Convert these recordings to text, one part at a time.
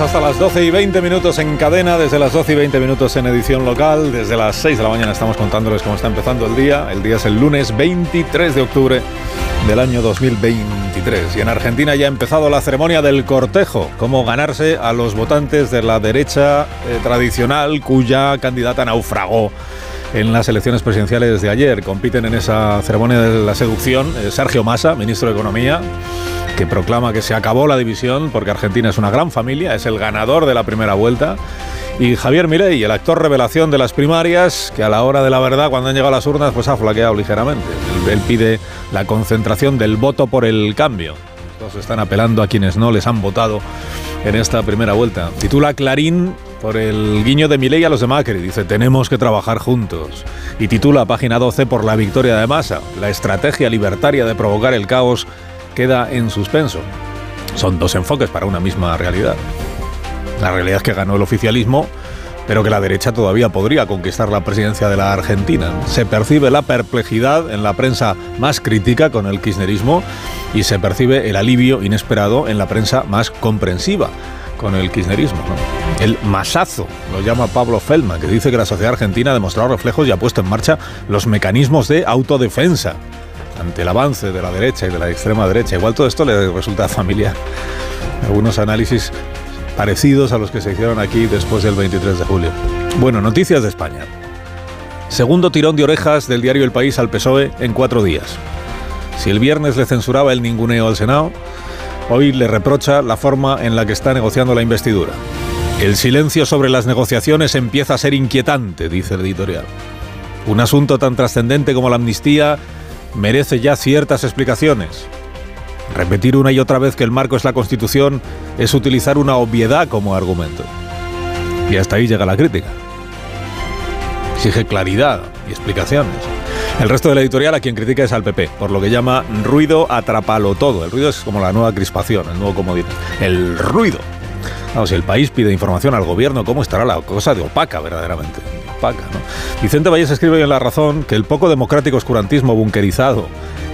Hasta las 12 y 20 minutos en cadena, desde las 12 y 20 minutos en edición local, desde las 6 de la mañana estamos contándoles cómo está empezando el día. El día es el lunes 23 de octubre del año 2023 y en Argentina ya ha empezado la ceremonia del cortejo, cómo ganarse a los votantes de la derecha eh, tradicional cuya candidata naufragó en las elecciones presidenciales de ayer. Compiten en esa ceremonia de la seducción eh, Sergio Massa, ministro de Economía, que proclama que se acabó la división porque Argentina es una gran familia, es el ganador de la primera vuelta. Y Javier Milei, el actor revelación de las primarias, que a la hora de la verdad, cuando han llegado las urnas, pues ha flaqueado ligeramente. Él, él pide la concentración del voto por el cambio. Todos están apelando a quienes no les han votado en esta primera vuelta. Titula Clarín por el guiño de Milei a los de Macri. Dice, tenemos que trabajar juntos. Y titula página 12 por la victoria de Massa. La estrategia libertaria de provocar el caos queda en suspenso. Son dos enfoques para una misma realidad. La realidad es que ganó el oficialismo, pero que la derecha todavía podría conquistar la presidencia de la Argentina. Se percibe la perplejidad en la prensa más crítica con el kirchnerismo y se percibe el alivio inesperado en la prensa más comprensiva con el kirchnerismo. ¿no? El masazo, lo llama Pablo Feldman, que dice que la sociedad argentina ha demostrado reflejos y ha puesto en marcha los mecanismos de autodefensa ante el avance de la derecha y de la extrema derecha. Igual todo esto le resulta familiar. Algunos análisis parecidos a los que se hicieron aquí después del 23 de julio. Bueno, noticias de España. Segundo tirón de orejas del diario El País al PSOE en cuatro días. Si el viernes le censuraba el ninguneo al Senado, hoy le reprocha la forma en la que está negociando la investidura. El silencio sobre las negociaciones empieza a ser inquietante, dice el editorial. Un asunto tan trascendente como la amnistía merece ya ciertas explicaciones. Repetir una y otra vez que el marco es la Constitución es utilizar una obviedad como argumento. Y hasta ahí llega la crítica. Exige claridad y explicaciones. El resto de la editorial a quien critica es al PP, por lo que llama ruido atrapalo todo. El ruido es como la nueva crispación, el nuevo comodín. El ruido. Vamos, si el país pide información al gobierno, ¿cómo estará la cosa de opaca verdaderamente? Opaca, ¿no? Vicente Valles escribe en La Razón que el poco democrático oscurantismo bunkerizado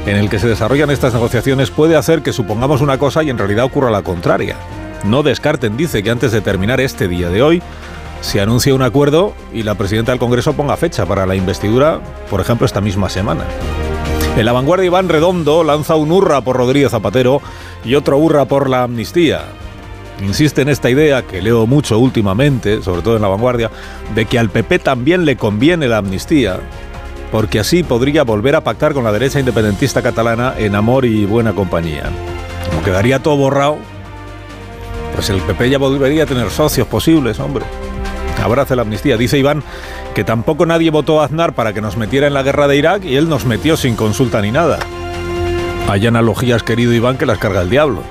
en el que se desarrollan estas negociaciones puede hacer que supongamos una cosa y en realidad ocurra la contraria. No descarten, dice, que antes de terminar este día de hoy, se anuncie un acuerdo y la presidenta del Congreso ponga fecha para la investidura, por ejemplo, esta misma semana. En la vanguardia Iván Redondo lanza un hurra por Rodríguez Zapatero y otro hurra por la amnistía. Insiste en esta idea, que leo mucho últimamente, sobre todo en la vanguardia, de que al PP también le conviene la amnistía, porque así podría volver a pactar con la derecha independentista catalana en amor y buena compañía. Como quedaría todo borrado, pues el PP ya volvería a tener socios posibles, hombre. Abrace la amnistía. Dice Iván que tampoco nadie votó a Aznar para que nos metiera en la guerra de Irak y él nos metió sin consulta ni nada. Hay analogías, querido Iván, que las carga el diablo.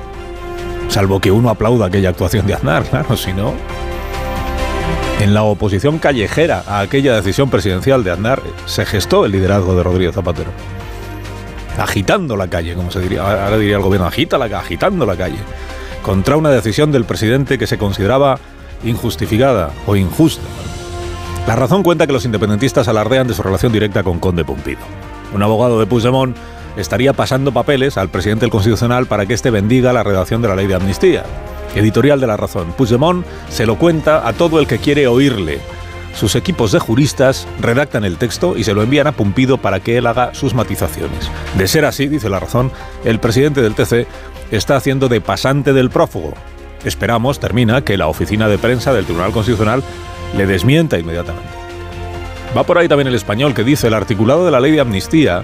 Salvo que uno aplauda aquella actuación de Aznar, claro, si no. En la oposición callejera a aquella decisión presidencial de Aznar se gestó el liderazgo de Rodríguez Zapatero. Agitando la calle, como se diría, ahora diría el gobierno, agita la, agitando la calle, contra una decisión del presidente que se consideraba injustificada o injusta. La razón cuenta que los independentistas alardean de su relación directa con Conde Pumpido. Un abogado de Puigdemont estaría pasando papeles al presidente del Constitucional para que éste bendiga la redacción de la ley de amnistía. Editorial de La Razón. Puigdemont se lo cuenta a todo el que quiere oírle. Sus equipos de juristas redactan el texto y se lo envían a Pumpido para que él haga sus matizaciones. De ser así, dice La Razón, el presidente del TC está haciendo de pasante del prófugo. Esperamos, termina, que la oficina de prensa del Tribunal Constitucional le desmienta inmediatamente. Va por ahí también el español que dice el articulado de la ley de amnistía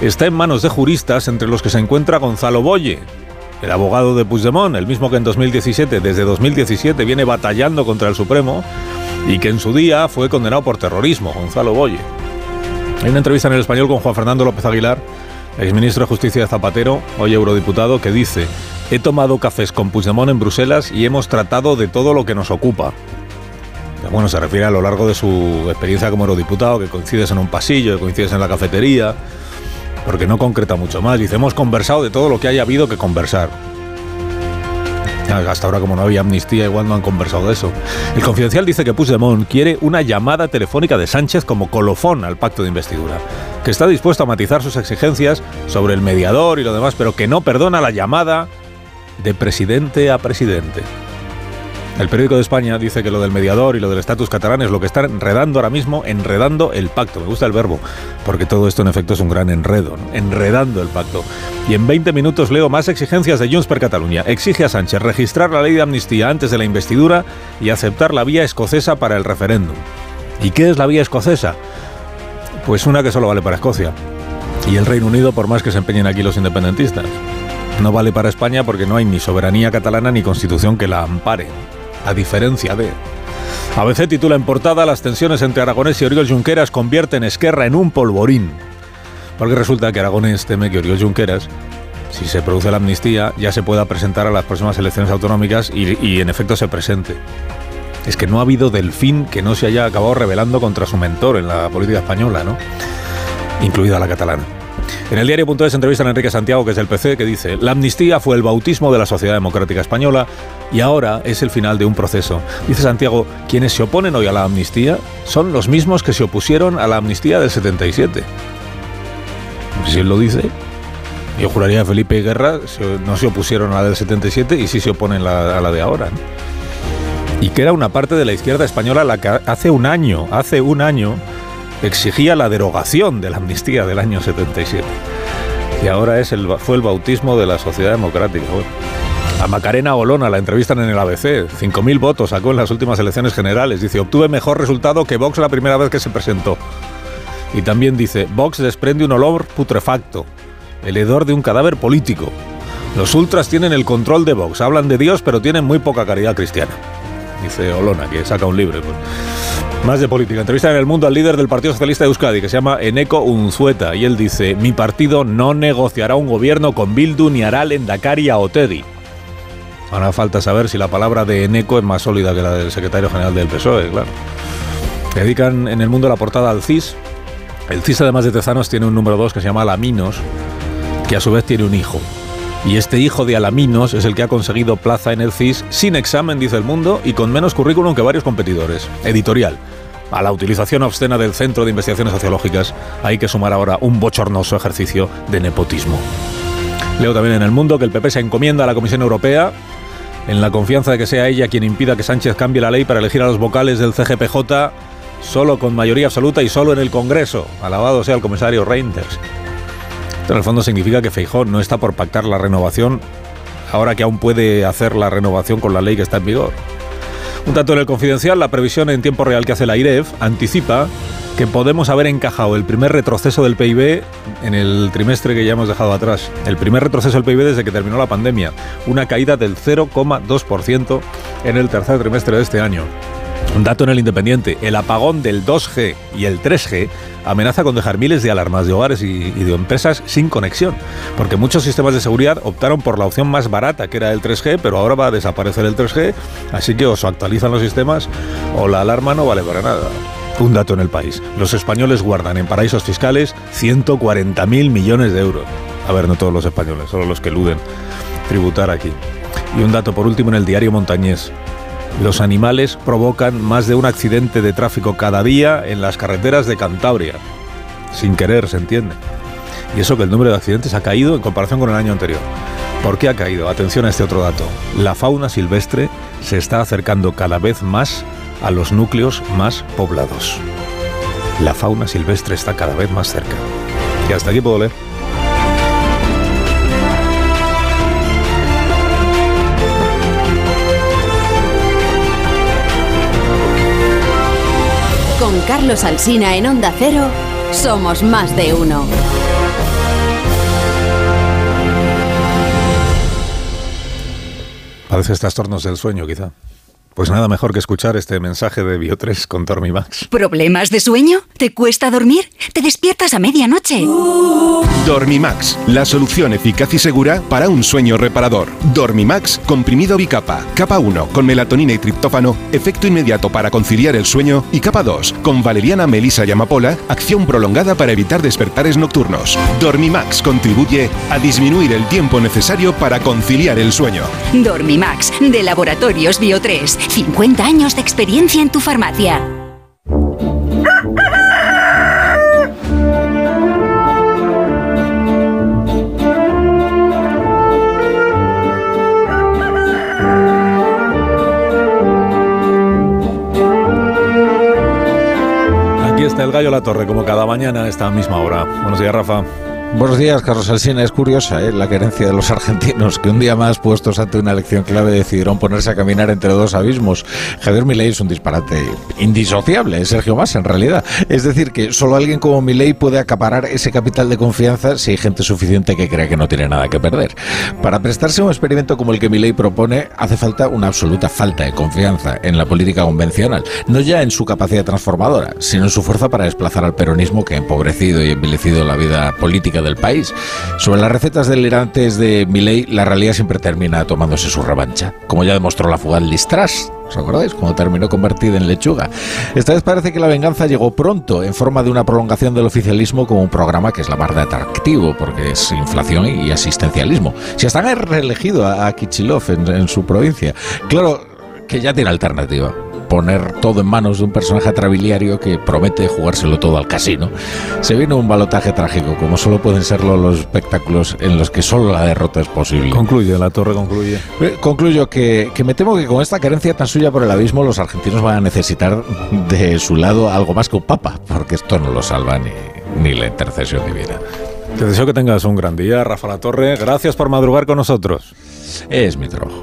está en manos de juristas entre los que se encuentra Gonzalo Boye, el abogado de Puigdemont, el mismo que en 2017, desde 2017 viene batallando contra el Supremo y que en su día fue condenado por terrorismo, Gonzalo Boye. Hay una entrevista en el español con Juan Fernando López Aguilar, exministro de Justicia Zapatero, hoy eurodiputado, que dice, he tomado cafés con Puigdemont en Bruselas y hemos tratado de todo lo que nos ocupa. Bueno, se refiere a lo largo de su experiencia como eurodiputado, que coincides en un pasillo, que coincides en la cafetería, porque no concreta mucho más. Dice, hemos conversado de todo lo que haya habido que conversar. Hasta ahora, como no había amnistía, igual no han conversado de eso. El confidencial dice que Puigdemont quiere una llamada telefónica de Sánchez como colofón al pacto de investidura, que está dispuesto a matizar sus exigencias sobre el mediador y lo demás, pero que no perdona la llamada de presidente a presidente. El periódico de España dice que lo del mediador y lo del estatus catalán es lo que está enredando ahora mismo, enredando el pacto. Me gusta el verbo, porque todo esto en efecto es un gran enredo, enredando el pacto. Y en 20 minutos leo más exigencias de Junts per Catalunya. Exige a Sánchez registrar la ley de amnistía antes de la investidura y aceptar la vía escocesa para el referéndum. ¿Y qué es la vía escocesa? Pues una que solo vale para Escocia. Y el Reino Unido, por más que se empeñen aquí los independentistas. No vale para España porque no hay ni soberanía catalana ni constitución que la ampare a diferencia de... ABC titula en portada Las tensiones entre Aragonés y Oriol Junqueras convierten Esquerra en un polvorín. Porque resulta que Aragonés teme que Oriol Junqueras, si se produce la amnistía, ya se pueda presentar a las próximas elecciones autonómicas y, y en efecto se presente. Es que no ha habido delfín que no se haya acabado rebelando contra su mentor en la política española, ¿no? Incluida la catalana. En el diario.es entrevistan a Enrique Santiago, que es del PC, que dice, la amnistía fue el bautismo de la sociedad democrática española y ahora es el final de un proceso. Dice Santiago, quienes se oponen hoy a la amnistía son los mismos que se opusieron a la amnistía del 77. Si él lo dice, yo juraría que Felipe Guerra no se opusieron a la del 77 y sí se oponen a la de ahora. Y que era una parte de la izquierda española la que hace un año, hace un año, exigía la derogación de la amnistía del año 77. Y ahora es el, fue el bautismo de la sociedad democrática. A Macarena Olona la entrevistan en el ABC. 5.000 votos sacó en las últimas elecciones generales. Dice, obtuve mejor resultado que Vox la primera vez que se presentó. Y también dice, Vox desprende un olor putrefacto, el hedor de un cadáver político. Los ultras tienen el control de Vox, hablan de Dios, pero tienen muy poca caridad cristiana. Dice Olona, que saca un libro. Más de política. Entrevista en el mundo al líder del Partido Socialista de Euskadi, que se llama Eneco Unzueta, y él dice, mi partido no negociará un gobierno con Bildu ni hará Lendakari a Otedi. Ahora falta saber si la palabra de Eneco es más sólida que la del secretario general del PSOE, claro. Dedican en el mundo la portada al CIS. El CIS, además de Tezanos, tiene un número 2 que se llama Alaminos, que a su vez tiene un hijo. Y este hijo de Alaminos es el que ha conseguido plaza en el CIS sin examen, dice el mundo, y con menos currículum que varios competidores. Editorial. A la utilización obscena del Centro de Investigaciones Sociológicas hay que sumar ahora un bochornoso ejercicio de nepotismo. Leo también en el mundo que el PP se encomienda a la Comisión Europea en la confianza de que sea ella quien impida que Sánchez cambie la ley para elegir a los vocales del CGPJ solo con mayoría absoluta y solo en el Congreso. Alabado sea el comisario Reinders. En el fondo significa que Feijó no está por pactar la renovación ahora que aún puede hacer la renovación con la ley que está en vigor. Un dato en el confidencial, la previsión en tiempo real que hace la IREF anticipa que podemos haber encajado el primer retroceso del PIB en el trimestre que ya hemos dejado atrás. El primer retroceso del PIB desde que terminó la pandemia. Una caída del 0,2% en el tercer trimestre de este año. Un dato en el Independiente, el apagón del 2G y el 3G amenaza con dejar miles de alarmas de hogares y, de empresas sin conexión, porque muchos sistemas de seguridad optaron por la opción más barata, que era el 3G, pero ahora va a desaparecer el 3G, así que o se actualizan los sistemas o la alarma no vale para nada. Un dato en el país, los españoles guardan en paraísos fiscales 140.000 millones de euros. A ver, no todos los españoles, solo los que eluden tributar aquí. Y un dato por último en el diario Montañés. Los animales provocan más de un accidente de tráfico cada día en las carreteras de Cantabria. Sin querer, se entiende. Y eso que el número de accidentes ha caído en comparación con el año anterior. ¿Por qué ha caído? Atención a este otro dato. La fauna silvestre se está acercando cada vez más a los núcleos más poblados. La fauna silvestre está cada vez más cerca. Y hasta aquí puedo leer. Carlos Alsina en Onda Cero, somos más de uno. Padeces trastornos del sueño, quizá. Pues nada mejor que escuchar este mensaje de Bio3 con Dormimax. ¿Problemas de sueño? ¿Te cuesta dormir? ¿Te despiertas a medianoche? Dormimax, la solución eficaz y segura para un sueño reparador. Dormimax, comprimido bicapa. Capa 1, con melatonina y triptófano, efecto inmediato para conciliar el sueño. Y capa 2, con valeriana, melisa y amapola, acción prolongada para evitar despertares nocturnos. Dormimax contribuye a disminuir el tiempo necesario para conciliar el sueño. Dormimax, de Laboratorios Bio3. 50 años de experiencia en tu farmacia. Aquí está el gallo La Torre, como cada mañana a esta misma hora. Buenos días, Rafa. Buenos días, Carlos Alsina. Es curiosa ¿eh? la querencia de los argentinos que un día más puestos ante una elección clave decidieron ponerse a caminar entre dos abismos. Javier Milei es un disparate indisociable, es Sergio Massa en realidad. Es decir, que solo alguien como Milei puede acaparar ese capital de confianza si hay gente suficiente que crea que no tiene nada que perder. Para prestarse a un experimento como el que Milei propone, hace falta una absoluta falta de confianza en la política convencional, no ya en su capacidad transformadora, sino en su fuerza para desplazar al peronismo que ha empobrecido y envilecido la vida política del país. Sobre las recetas delirantes de Milei, la realidad siempre termina tomándose su revancha, como ya demostró la fugaz Listras. ¿Os acordáis? Cuando terminó convertida en lechuga. Esta vez parece que la venganza llegó pronto, en forma de una prolongación del oficialismo como un programa que es la mar de atractivo, porque es inflación y asistencialismo. Si hasta han reelegido a Kichilov en, en su provincia. Claro que ya tiene alternativa poner todo en manos de un personaje atrabiliario que promete jugárselo todo al casino. Se viene un balotaje trágico, como solo pueden serlo los espectáculos en los que solo la derrota es posible. Concluye, la torre concluye. Eh, Concluyo que, que me temo que con esta carencia tan suya por el abismo, los argentinos van a necesitar de su lado algo más que un papa, porque esto no lo salva ni, ni la intercesión divina. Te deseo que tengas un gran día, Rafa La Torre. Gracias por madrugar con nosotros. Es mi trabajo.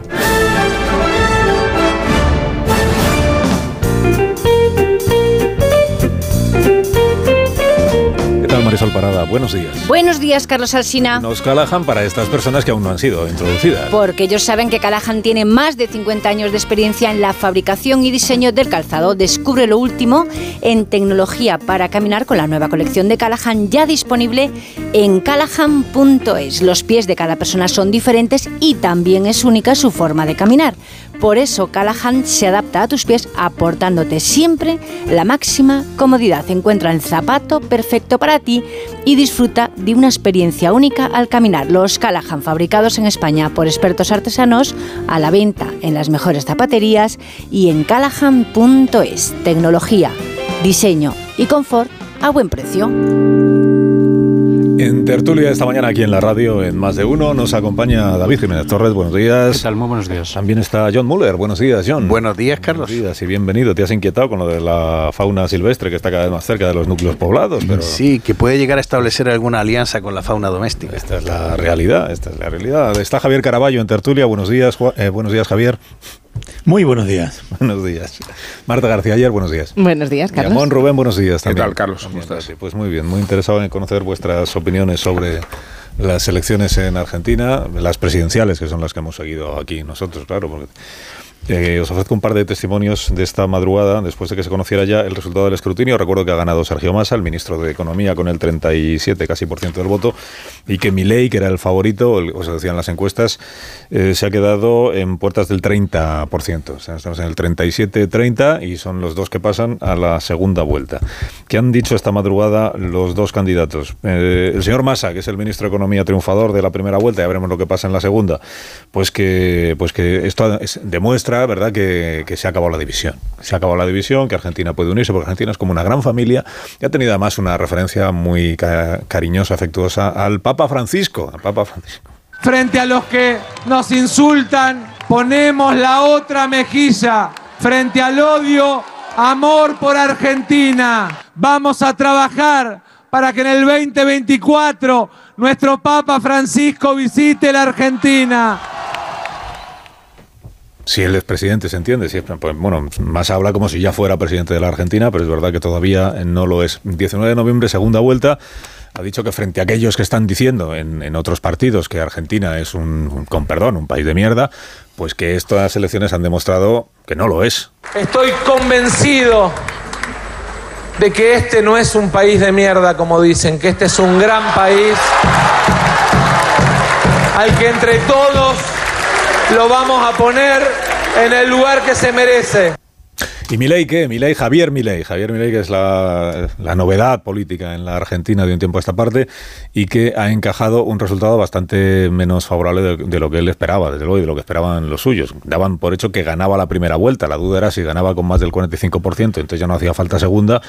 Tal, Marisol Parada? Buenos días. Buenos días, Carlos Alsina. Nos Callahan para estas personas que aún no han sido introducidas. Porque ellos saben que Callahan tiene más de 50 años de experiencia en la fabricación y diseño del calzado. Descubre lo último en tecnología para caminar con la nueva colección de Callahan ya disponible en callahan.es. Los pies de cada persona son diferentes y también es única su forma de caminar. Por eso Callahan se adapta a tus pies aportándote siempre la máxima comodidad. Encuentra el zapato perfecto para ti y disfruta de una experiencia única al caminar. Los Callahan fabricados en España por expertos artesanos a la venta en las mejores zapaterías y en callahan.es. Tecnología, diseño y confort a buen precio. En tertulia esta mañana aquí en la radio, en Más de Uno, nos acompaña David Jiménez Torres. Buenos días. ¿Qué tal? Muy buenos días. También está John Muller. Buenos días, John. Buenos días, Carlos. Buenos días y bienvenido. Te has inquietado con lo de la fauna silvestre que está cada vez más cerca de los núcleos poblados, pero Sí, que puede llegar a establecer alguna alianza con la fauna doméstica. esta es la realidad. Esta es la realidad. Está Javier Caraballo en tertulia. Buenos días, Ju- eh, buenos días, Javier. Muy buenos días. Buenos días. Marta García Ayer, buenos días. Buenos días, Carlos. Ramón Rubén, buenos días. ¿Qué también. tal, Carlos? ¿Cómo estás? Pues muy bien, muy interesado en conocer vuestras opiniones sobre las elecciones en Argentina, las presidenciales, que son las que hemos seguido aquí nosotros, claro, porque eh, os ofrezco un par de testimonios de esta madrugada, después de que se conociera ya el resultado del escrutinio. Recuerdo que ha ganado Sergio Massa, el ministro de Economía, con el 37 casi por ciento del voto, y que Milei, que era el favorito, el- o se decían las encuestas, eh, se ha quedado en puertas del 30%. O sea, estamos en el 37-30 y son los dos que pasan a la segunda vuelta. ¿Qué han dicho esta madrugada los dos candidatos? Eh, el señor Massa, que es el ministro de Economía triunfador de la primera vuelta, ya veremos lo que pasa en la segunda, pues que, pues que esto es- demuestra, ¿verdad?, que, que se ha acabado la división. Se ha acabado la división, que Argentina puede unirse, porque Argentina es como una gran familia y ha tenido además una referencia muy ca- cariñosa, afectuosa al Papa Francisco. Al Papa Francisco. Frente a los que nos insultan, ponemos la otra mejilla. Frente al odio, amor por Argentina. Vamos a trabajar para que en el 2024 nuestro Papa Francisco visite la Argentina. Si él es presidente, se entiende. Si es- pues, bueno, más habla como si ya fuera presidente de la Argentina, pero es verdad que todavía no lo es. 19 de noviembre, segunda vuelta. ha dicho que frente a aquellos que están diciendo en, otros partidos que Argentina es un, con perdón, un país de mierda, pues que estas elecciones han demostrado que no lo es. Estoy convencido de que este no es un país de mierda, como dicen, que este es un gran país al que entre todos lo vamos a poner en el lugar que se merece. ¿Y Milei qué? Milei, Javier Milei. Javier Milei, que es la, novedad política en la Argentina de un tiempo a esta parte y que ha encajado un resultado bastante menos favorable de, de, lo que él esperaba, desde luego, y de lo que esperaban los suyos. Daban por hecho que ganaba la primera vuelta. La duda era si ganaba con más del 45%, entonces ya no hacía falta segunda,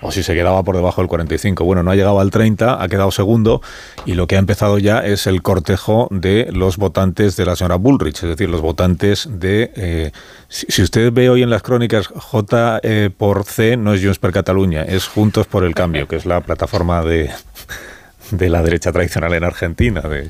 o si se quedaba por debajo del 45%. Bueno, no ha llegado al 30%, ha quedado segundo, y lo que ha empezado ya es el cortejo de los votantes de la señora Bullrich, es decir, los votantes de... Eh, si, si usted ve hoy en las crónicas J eh, por C no es Junts per Catalunya, es Juntos por el Cambio, que es la plataforma de, de la derecha tradicional en Argentina, de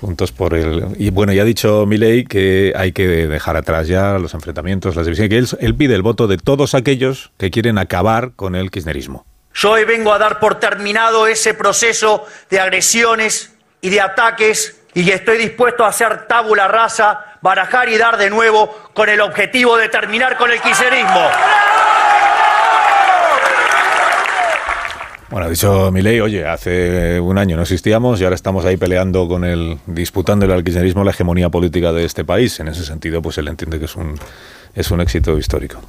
Juntos por el... Y bueno, ya ha dicho Milei que hay que dejar atrás ya los enfrentamientos, las divisiones, que él, pide el voto de todos aquellos que quieren acabar con el kirchnerismo. Yo hoy vengo a dar por terminado ese proceso de agresiones y de ataques y estoy dispuesto a hacer tabula rasa, barajar y dar de nuevo con el objetivo de terminar con el kirchnerismo. Bueno, dicho Milei, oye, hace un año no existíamos y ahora estamos ahí peleando con el, disputándole al kirchnerismo la hegemonía política de este país. En ese sentido, pues él entiende que es un, es un éxito histórico.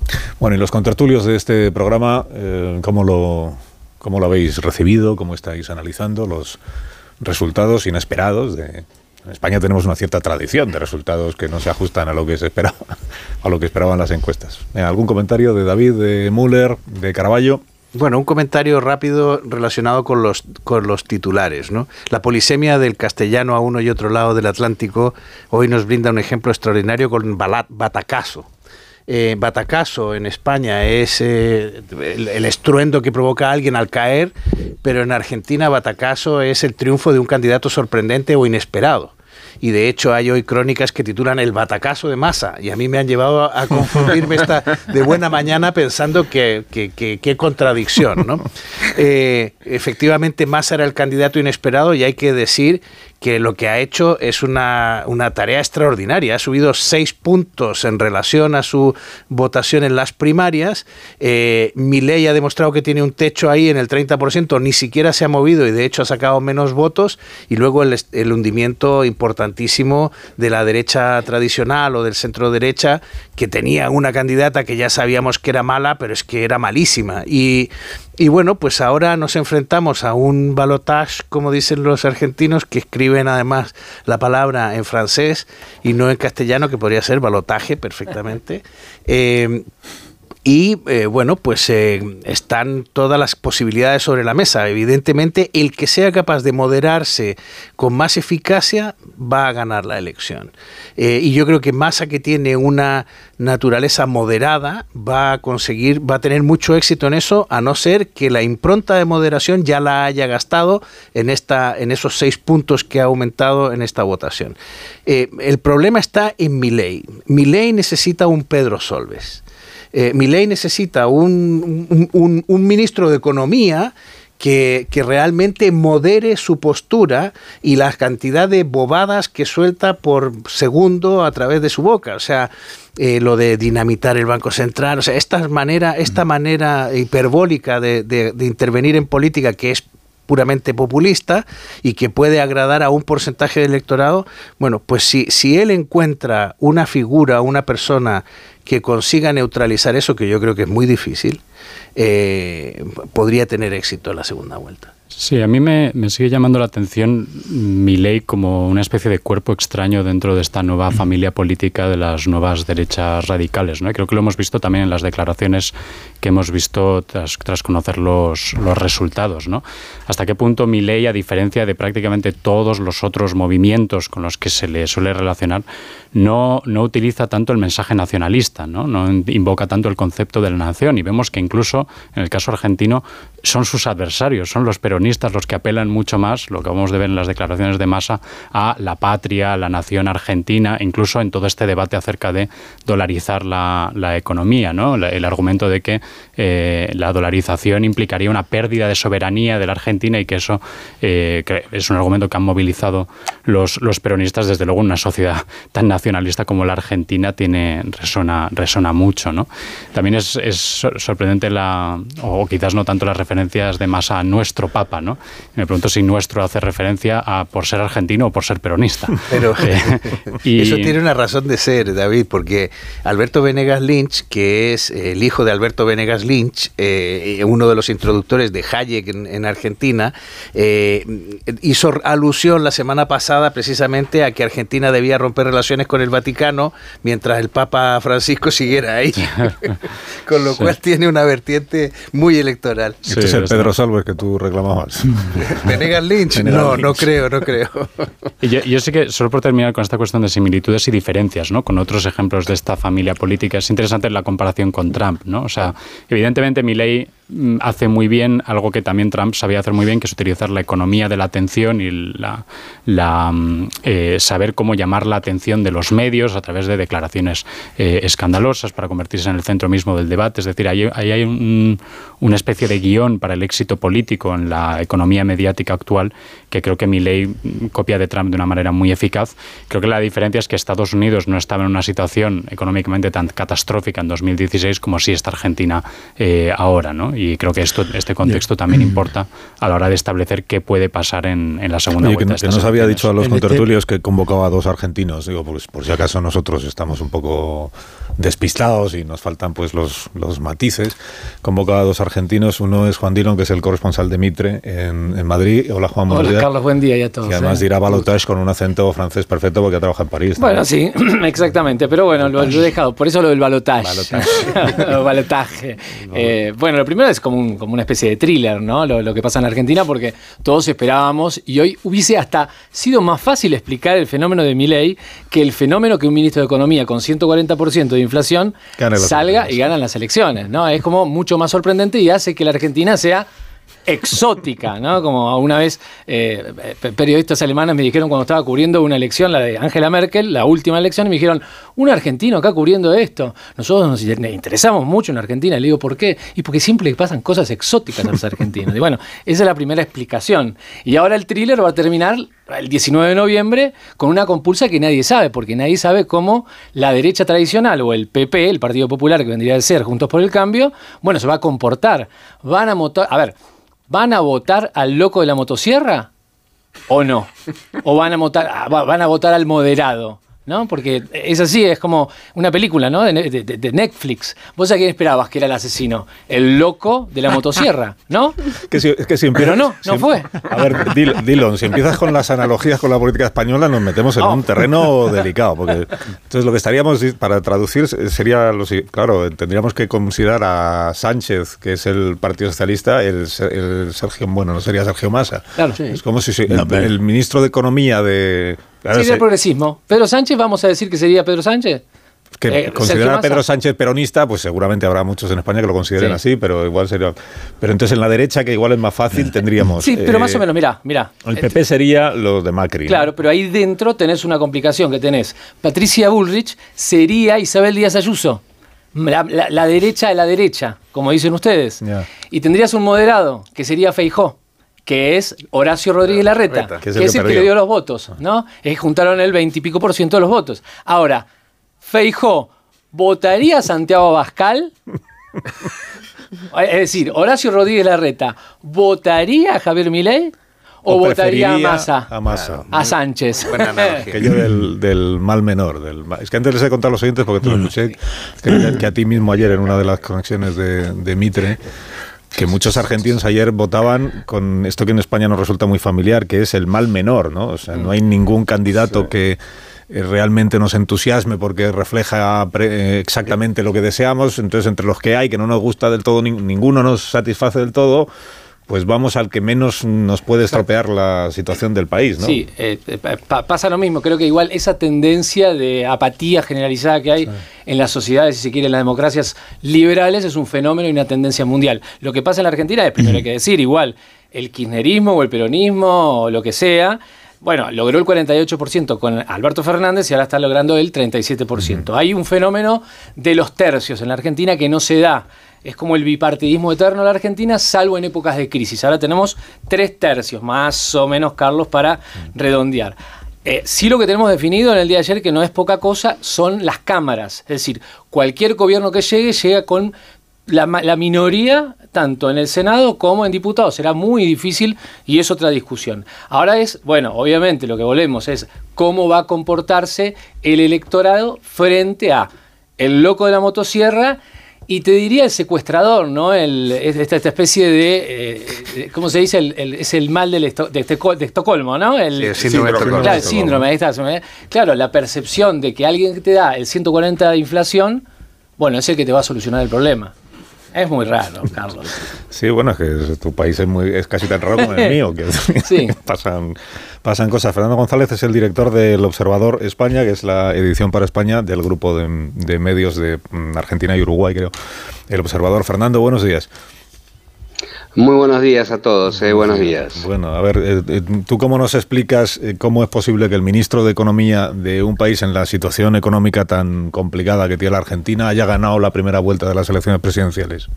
Bueno, y los contertulios de este programa, eh, ¿cómo, lo, ¿cómo lo habéis recibido? ¿Cómo estáis analizando los resultados inesperados de, en España tenemos una cierta tradición de resultados que no se ajustan a lo que se esperaba, a lo que esperaban las encuestas. ¿Algún comentario de David, de Müller, de Caraballo? Bueno, un comentario rápido relacionado con los, con los titulares. ¿no? La polisemia del castellano a uno y otro lado del Atlántico hoy nos brinda un ejemplo extraordinario con Balat, Batacaso. Eh, batacazo en España es eh, el, estruendo que provoca a alguien al caer, pero en Argentina batacazo es el triunfo de un candidato sorprendente o inesperado y de hecho hay hoy crónicas que titulan El batacazo de masa y a mí me han llevado a confundirme esta de buena mañana pensando que qué contradicción, ¿no? Eh, efectivamente Massa era el candidato inesperado y hay que decir que lo que ha hecho es una, una, tarea extraordinaria. Ha subido seis puntos en relación a su votación en las primarias. Eh, ha demostrado que tiene un techo ahí en el 30%, ni siquiera se ha movido y de hecho ha sacado menos votos. Y luego el, el hundimiento importantísimo de la derecha tradicional o del centro derecha, que tenía una candidata que ya sabíamos que era mala, pero es que era malísima. Y y bueno, pues ahora nos enfrentamos a un balotage, como dicen los argentinos, que escriben además la palabra en francés y no en castellano, que podría ser balotaje perfectamente. Eh, y eh, bueno, pues eh, están todas las posibilidades sobre la mesa. Evidentemente, el que sea capaz de moderarse con más eficacia va a ganar la elección. Eh, y yo creo que Massa, que tiene una naturaleza moderada, va a conseguir, va a tener mucho éxito en eso, a no ser que la impronta de moderación ya la haya gastado en, esta, en esos seis puntos que ha aumentado en esta votación. el problema está en Milei. Milei necesita un Pedro Solves eh, Milei necesita un, un, un, ministro de Economía que, que, realmente modere su postura y la cantidad de bobadas que suelta por segundo a través de su boca. O sea, eh, lo de dinamitar el Banco Central, o sea, esta manera, esta manera hiperbólica de, de, de intervenir en política que es puramente populista y que puede agradar a un porcentaje de electorado, bueno, pues si, si él encuentra una figura, una persona que consiga neutralizar eso, que yo creo que es muy difícil, eh, podría tener éxito en la segunda vuelta. Sí, a mí me, sigue llamando la atención mi ley como una especie de cuerpo extraño dentro de esta nueva familia política de las nuevas derechas radicales. ¿no? Creo que lo hemos visto también en las declaraciones que hemos visto tras, tras conocer los, los, resultados. ¿no? Hasta qué punto mi ley, a diferencia de prácticamente todos los otros movimientos con los que se le suele relacionar, no, no utiliza tanto el mensaje nacionalista, ¿no? no invoca tanto el concepto de la nación. Y vemos que incluso en el caso argentino son sus adversarios, son los peronistas los que apelan mucho más, lo que vamos a ver en las declaraciones de masa, a la patria, a la nación argentina, incluso en todo este debate acerca de dolarizar la, economía, ¿no? el argumento de que eh, la dolarización implicaría una pérdida de soberanía de la Argentina y que eso eh, es un argumento que han movilizado los, los peronistas, desde luego, en una sociedad tan nacionalista como la Argentina tiene resona, resona mucho. ¿no? También es, es sorprendente la, o quizás no tanto la referencias de masa a nuestro Papa, ¿no? Me pregunto si nuestro hace referencia a por ser argentino o por ser peronista. Pero eh, y... eso tiene una razón de ser, David, porque Alberto Venegas Lynch, que es el hijo de Alberto Venegas Lynch, eh, uno de los introductores de Hayek en, Argentina, eh, hizo alusión la semana pasada precisamente a que Argentina debía romper relaciones con el Vaticano mientras el Papa Francisco siguiera ahí. con lo cual tiene una vertiente muy electoral. Este es el Pedro Salves que tú reclamabas. ¿Venegas Lynch? no, no creo, no creo. yo, yo, sí que, solo por terminar con esta cuestión de similitudes y diferencias, ¿no? Con otros ejemplos de esta familia política, es interesante la comparación con Trump, ¿no? O sea, evidentemente mi ley Mm, hace muy bien algo que también Trump sabía hacer muy bien, que es utilizar la economía de la atención y la, la mm, eh, saber cómo llamar la atención de los medios a través de declaraciones eh, escandalosas para convertirse en el centro mismo del debate. Es decir, ahí, hay una especie de guion para el éxito político en la economía mediática actual que creo que mi ley mm, copia de Trump de una manera muy eficaz. Creo que la diferencia es que Estados Unidos no estaba en una situación económicamente tan catastrófica en 2016 como si está Argentina eh, ahora, ¿no? Y creo que esto, este contexto también importa a la hora de establecer qué puede pasar en, la segunda vuelta. Que, nos había dicho a los contertulios que convocaba a dos argentinos, digo, pues por si acaso nosotros estamos un poco despistados y nos faltan pues los, los matices. Convocaba a dos argentinos, uno es Juan Dillon, que es el corresponsal de Mitre en, Madrid. Hola Juan, Hola Carlos, buen día y a todos. Y además ¿eh? dirá balotage con un acento francés perfecto porque trabaja en París. Bueno, sí, exactamente, pero bueno, lo, he dejado, por eso lo del balotage. Balotage. Eh, bueno, lo primero es como, como una especie de thriller, ¿no? Lo, que pasa en Argentina, porque todos esperábamos y hoy hubiese hasta sido más fácil explicar el fenómeno de Milei que el fenómeno que un ministro de Economía con 140% de inflación salga y ganan las elecciones, ¿no? Es como mucho más sorprendente y hace que la Argentina sea exótica, ¿no? Como una vez eh, periodistas alemanes me dijeron cuando estaba cubriendo una elección, la de Angela Merkel, la última elección, y me dijeron, un argentino acá cubriendo esto. Nosotros nos interesamos mucho en Argentina. Le digo, ¿por qué? Y porque siempre pasan cosas exóticas a los argentinos. Y bueno, esa es la primera explicación. Y ahora el thriller va a terminar el 19 de noviembre con una compulsa que nadie sabe, porque nadie sabe cómo la derecha tradicional o el PP, el Partido Popular que vendría a ser Juntos por el Cambio, bueno, se va a comportar. Van a motor, a ver, ¿van a votar al loco de la motosierra? ¿O no? ¿O van a votar, ah, van a votar al moderado? ¿No? Porque es así, es como una película, ¿no? De, Netflix. ¿Vos a quién esperabas que era el asesino? El loco de la motosierra, ¿no? que si, que Pero no, no fue. A ver, Dillon, si empiezas con las analogías con la política española, nos metemos en un terreno delicado. Porque entonces lo que estaríamos para traducir sería, lo, claro, tendríamos que considerar a Sánchez, que es el Partido Socialista, el, Sergio, bueno, no sería Sergio Massa. Claro, sí. Es como si el ministro de Economía de Sería el progresismo. Pedro Sánchez, vamos a decir que sería Pedro Sánchez. Que eh, considerar a Pedro Sánchez peronista, pues seguramente habrá muchos en España que lo consideren así, pero igual sería. Pero entonces en la derecha, que igual es más fácil, tendríamos. Sí, pero más o eh, menos, mira, mira. El PP sería lo de Macri. Claro, pero ahí dentro tenés una complicación que tenés. Patricia Bullrich sería Isabel Díaz Ayuso. La, derecha de la derecha, como dicen ustedes. Y tendrías un moderado, que sería Feijó que es Horacio Rodríguez Larreta, que es el, que, le dio los votos, ¿no? Es, juntaron el 20 y pico por ciento de los votos. Ahora, Feijó, ¿votaría a Santiago Abascal? es decir, Horacio Rodríguez Larreta, ¿votaría a Javier Milei? ¿O, votaría a Massa? A Massa. A Sánchez. Aquello del, del, mal menor. Del, es que antes les he contado los oyentes porque te lo escuché que, a ti mismo ayer en una de las conexiones de, de Mitre que muchos argentinos ayer votaban con esto que en España nos resulta muy familiar, que es el mal menor, ¿no? O sea, no hay ningún candidato que eh, realmente nos entusiasme porque refleja eh, exactamente lo que deseamos. Entonces, entre los que hay que no nos gusta del todo, ninguno nos satisface del todo, pues vamos al que menos nos puede estropear la situación del país, ¿no? Sí, eh, eh, pa- pasa lo mismo. Creo que igual esa tendencia de apatía generalizada que hay en las sociedades, si se quiere, en las democracias liberales, es un fenómeno y una tendencia mundial. Lo que pasa en la Argentina es, primero hay que decir, igual, el kirchnerismo o el peronismo o lo que sea, bueno, logró el 48% con Alberto Fernández y ahora está logrando el 37%. Hay un fenómeno de los tercios en la Argentina que no se da. Es como el bipartidismo eterno en la Argentina, salvo en épocas de crisis. Ahora tenemos tres tercios, más o menos, Carlos, para redondear. Eh, sí lo que tenemos definido en el día de ayer, que no es poca cosa, son las cámaras. Es decir, cualquier gobierno que llegue llega con la, ma- la minoría, tanto en el Senado como en diputados. Será muy difícil y es otra discusión. Ahora es, bueno, obviamente lo que volvemos es cómo va a comportarse el electorado frente a el loco de la motosierra y te diría el secuestrador, ¿no? El, esta, esta especie de, eh, eh, ¿cómo se dice? El- el- es el mal del Esto- de, Estoco- de Estocolmo, ¿no? El, Sí, el síndrome de Estocolmo. Claro, el síndrome, Claro, la percepción de que alguien que te da el 140 de inflación, bueno, es el que te va a solucionar el problema. Es muy raro, Carlos. Sí, bueno, es que tu país es, muy, es casi tan raro como el mío, que pasan, pasan cosas. Fernando González es el director del Observador España, que es la edición para España del grupo de, de medios de mm, Argentina y Uruguay, creo. El Observador. Fernando, buenos días. Muy buenos días a todos, eh, buenos días. Bueno, a ver, eh, eh, ¿tú cómo nos explicas eh, cómo es posible que el ministro de Economía de un país en la situación económica tan complicada que tiene la Argentina haya ganado la primera vuelta de las elecciones presidenciales?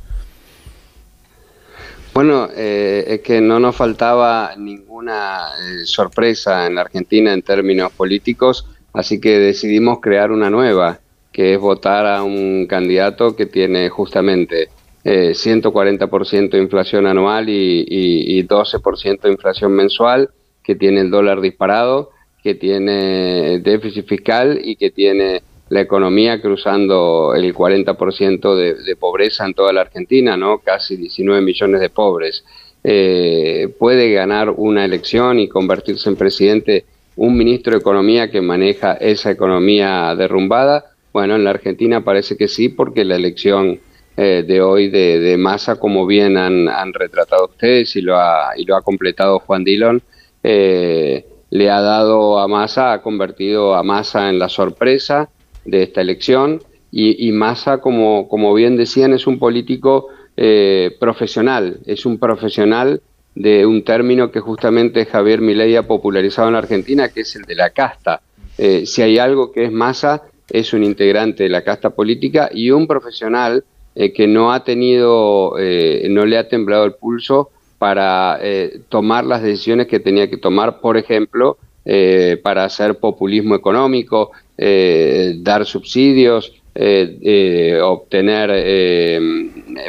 Bueno, eh, es que no nos faltaba ninguna eh, sorpresa en la Argentina en términos políticos, así que decidimos crear una nueva, que es votar a un candidato que tiene justamente eh, 140% de inflación anual y, y, y 12% de inflación mensual, que tiene el dólar disparado, que tiene déficit fiscal y que tiene la economía cruzando el 40% de, de pobreza en toda la Argentina, ¿no? Casi 19 millones de pobres. Eh, puede ganar una elección y convertirse en presidente un ministro de Economía que maneja esa economía derrumbada. Bueno, en la Argentina parece que sí, porque la elección eh, de hoy de, de Massa, como bien han, han, retratado ustedes y lo ha, y lo ha completado Juan Dillon, eh, le ha dado a Massa, ha convertido a Massa en la sorpresa de esta elección y, y Massa, como, como bien decían, es un político eh, profesional, es un profesional de un término que justamente Javier Milei ha popularizado en Argentina, que es el de la casta. Eh, si hay algo que es Massa, es un integrante de la casta política y un profesional eh, que no ha tenido, eh, no le ha temblado el pulso para eh, tomar las decisiones que tenía que tomar, por ejemplo, eh, para hacer populismo económico, eh, dar subsidios, eh, obtener,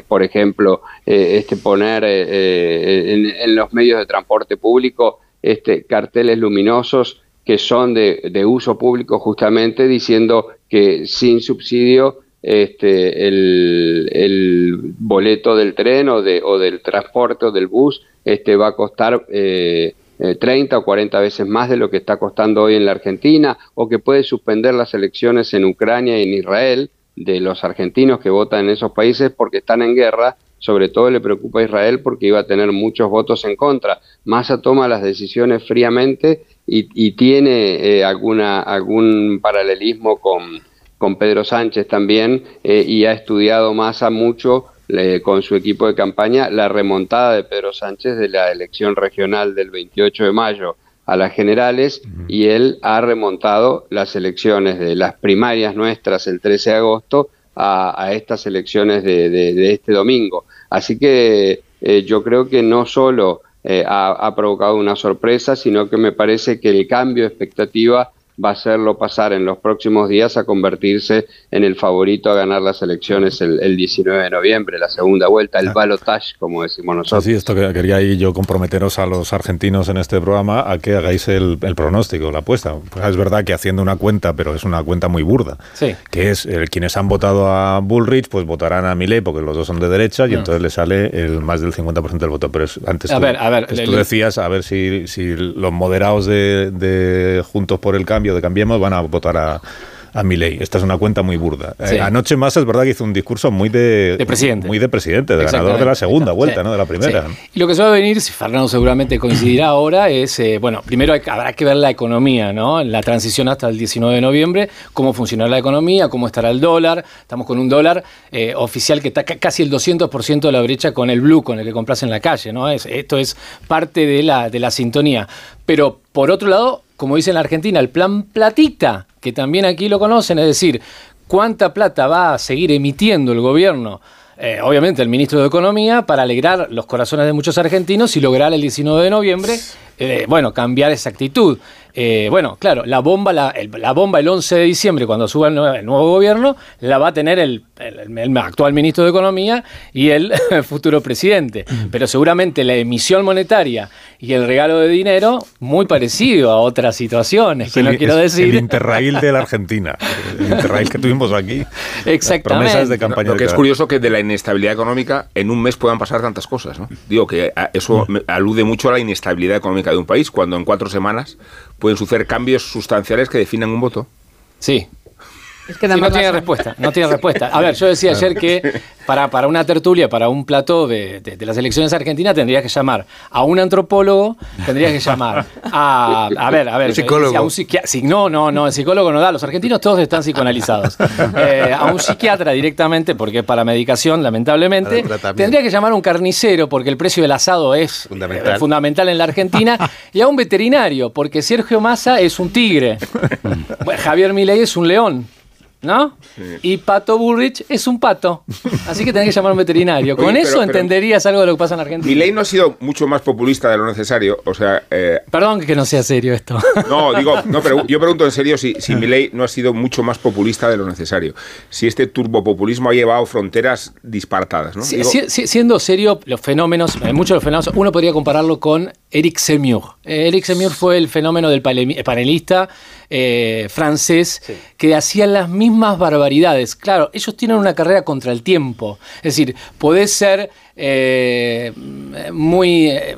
por ejemplo, este poner en, los medios de transporte público este, carteles luminosos que son de uso público justamente diciendo que sin subsidio este, el, boleto del tren o, de, o, del transporte o del bus este, va a costar eh, 30 o 40 veces más de lo que está costando hoy en la Argentina, o que puede suspender las elecciones en Ucrania y en Israel de los argentinos que votan en esos países porque están en guerra. Sobre todo le preocupa a Israel porque iba a tener muchos votos en contra. Massa toma las decisiones fríamente y, y tiene eh, alguna, algún paralelismo con, con Pedro Sánchez también eh, y ha estudiado Massa mucho eh, con su equipo de campaña la remontada de Pedro Sánchez de la elección regional del 28 de mayo a las generales y él ha remontado las elecciones de las primarias nuestras el 13 de agosto a, a estas elecciones de, de, de, este domingo. Así que eh, yo creo que no solo eh, ha, ha provocado una sorpresa, sino que me parece que el cambio de expectativa va a hacerlo pasar en los próximos días a convertirse en el favorito a ganar las elecciones el, el 19 de noviembre, la segunda vuelta, el balotage, como decimos nosotros. Sí, esto que quería ahí yo comprometeros a los argentinos en este programa a que hagáis el, el pronóstico, la apuesta. Pues es verdad que haciendo una cuenta, pero es una cuenta muy burda, sí. que es eh, quienes han votado a Bullrich, pues votarán a Milei porque los dos son de derecha y no. entonces le sale el más del 50% del voto. Pero es, antes, a tú, ver, a ver, antes tú decías a ver si, si los moderados de, de Juntos por el Cambio de Cambiemos van a votar a, a Milei. Esta es una cuenta muy burda. Sí. Eh, anoche más es verdad que hizo un discurso muy de, De presidente. muy de presidente, de ganador de la segunda vuelta, ¿no? De la primera. Sí. Y lo que se va a venir, si Fernando seguramente coincidirá ahora, es, eh, bueno, primero hay- habrá que ver la economía, ¿no? La transición hasta el 19 de noviembre, cómo funcionará la economía, cómo estará el dólar. Estamos con un dólar eh, oficial que está ca- casi el 200% de la brecha con el blue, con el que compras en la calle, ¿no? Es, esto es parte de la, de la sintonía. Pero por otro lado, como dice en la Argentina, el plan platita, que también aquí lo conocen, es decir, cuánta plata va a seguir emitiendo el gobierno eh, obviamente el ministro de Economía, para alegrar los corazones de muchos argentinos y lograr el 19 de noviembre, eh, bueno, cambiar esa actitud. Eh, bueno, claro, la bomba, la, el, la bomba el 11 de diciembre, cuando suba el, nuevo, el nuevo gobierno, la va a tener el, el- el actual ministro de Economía y el futuro presidente. Pero seguramente la emisión monetaria y el regalo de dinero, muy parecido a otras situaciones, que el, no quiero decir. el Interrail de la Argentina. El Interrail que tuvimos aquí. Exactamente. Promesas de campaña. Lo que es curioso que de la inestabilidad económica en un mes puedan pasar tantas cosas. ¿no? Digo que a- eso me- alude mucho a la inestabilidad económica de un país, cuando en cuatro semanas pueden suceder cambios sustanciales que definan un voto. Sí. Es que Sí, no tiene respuesta, no tiene respuesta. A ver, yo decía ayer que para, para una tertulia, para un plató de, de- de las elecciones argentinas, tendrías que llamar a un antropólogo, tendrías que llamar a. A ver, a ver. Un psicólogo. A un psiquiatra. no, no, no, el psicólogo no da. Los argentinos todos están psicoanalizados. Eh, a un psiquiatra directamente, porque es para medicación, lamentablemente. Para tratamiento. Tendría que llamar a un carnicero, porque el precio del asado es Fundamental. eh, fundamental en la Argentina. y a un veterinario, porque Sergio Massa es un tigre. Bueno, Javier Milei es un león. ¿No? Y Pato Bullrich es un pato. Así que tenés que llamar a un veterinario. Con Oye, eso pero- entenderías algo de lo que pasa en Argentina. Mi ley no ha sido mucho más populista de lo necesario. O sea, eh, Perdón que no sea serio esto. no, digo, no, pero yo pregunto en serio si, si mi ley no ha sido mucho más populista de lo necesario. Si este turbopopulismo ha llevado fronteras disparatadas, ¿no? Si- Digo, si- si- siendo serio, los fenómenos, eh, muchos de los fenómenos, uno podría compararlo con Eric Zemmour. Eh, Eric Zemmour fue el fenómeno del panelista eh, francés que hacía las mismas barbaridades. Claro, ellos tienen una carrera contra el tiempo. Es decir, podés ser eh, muy, eh,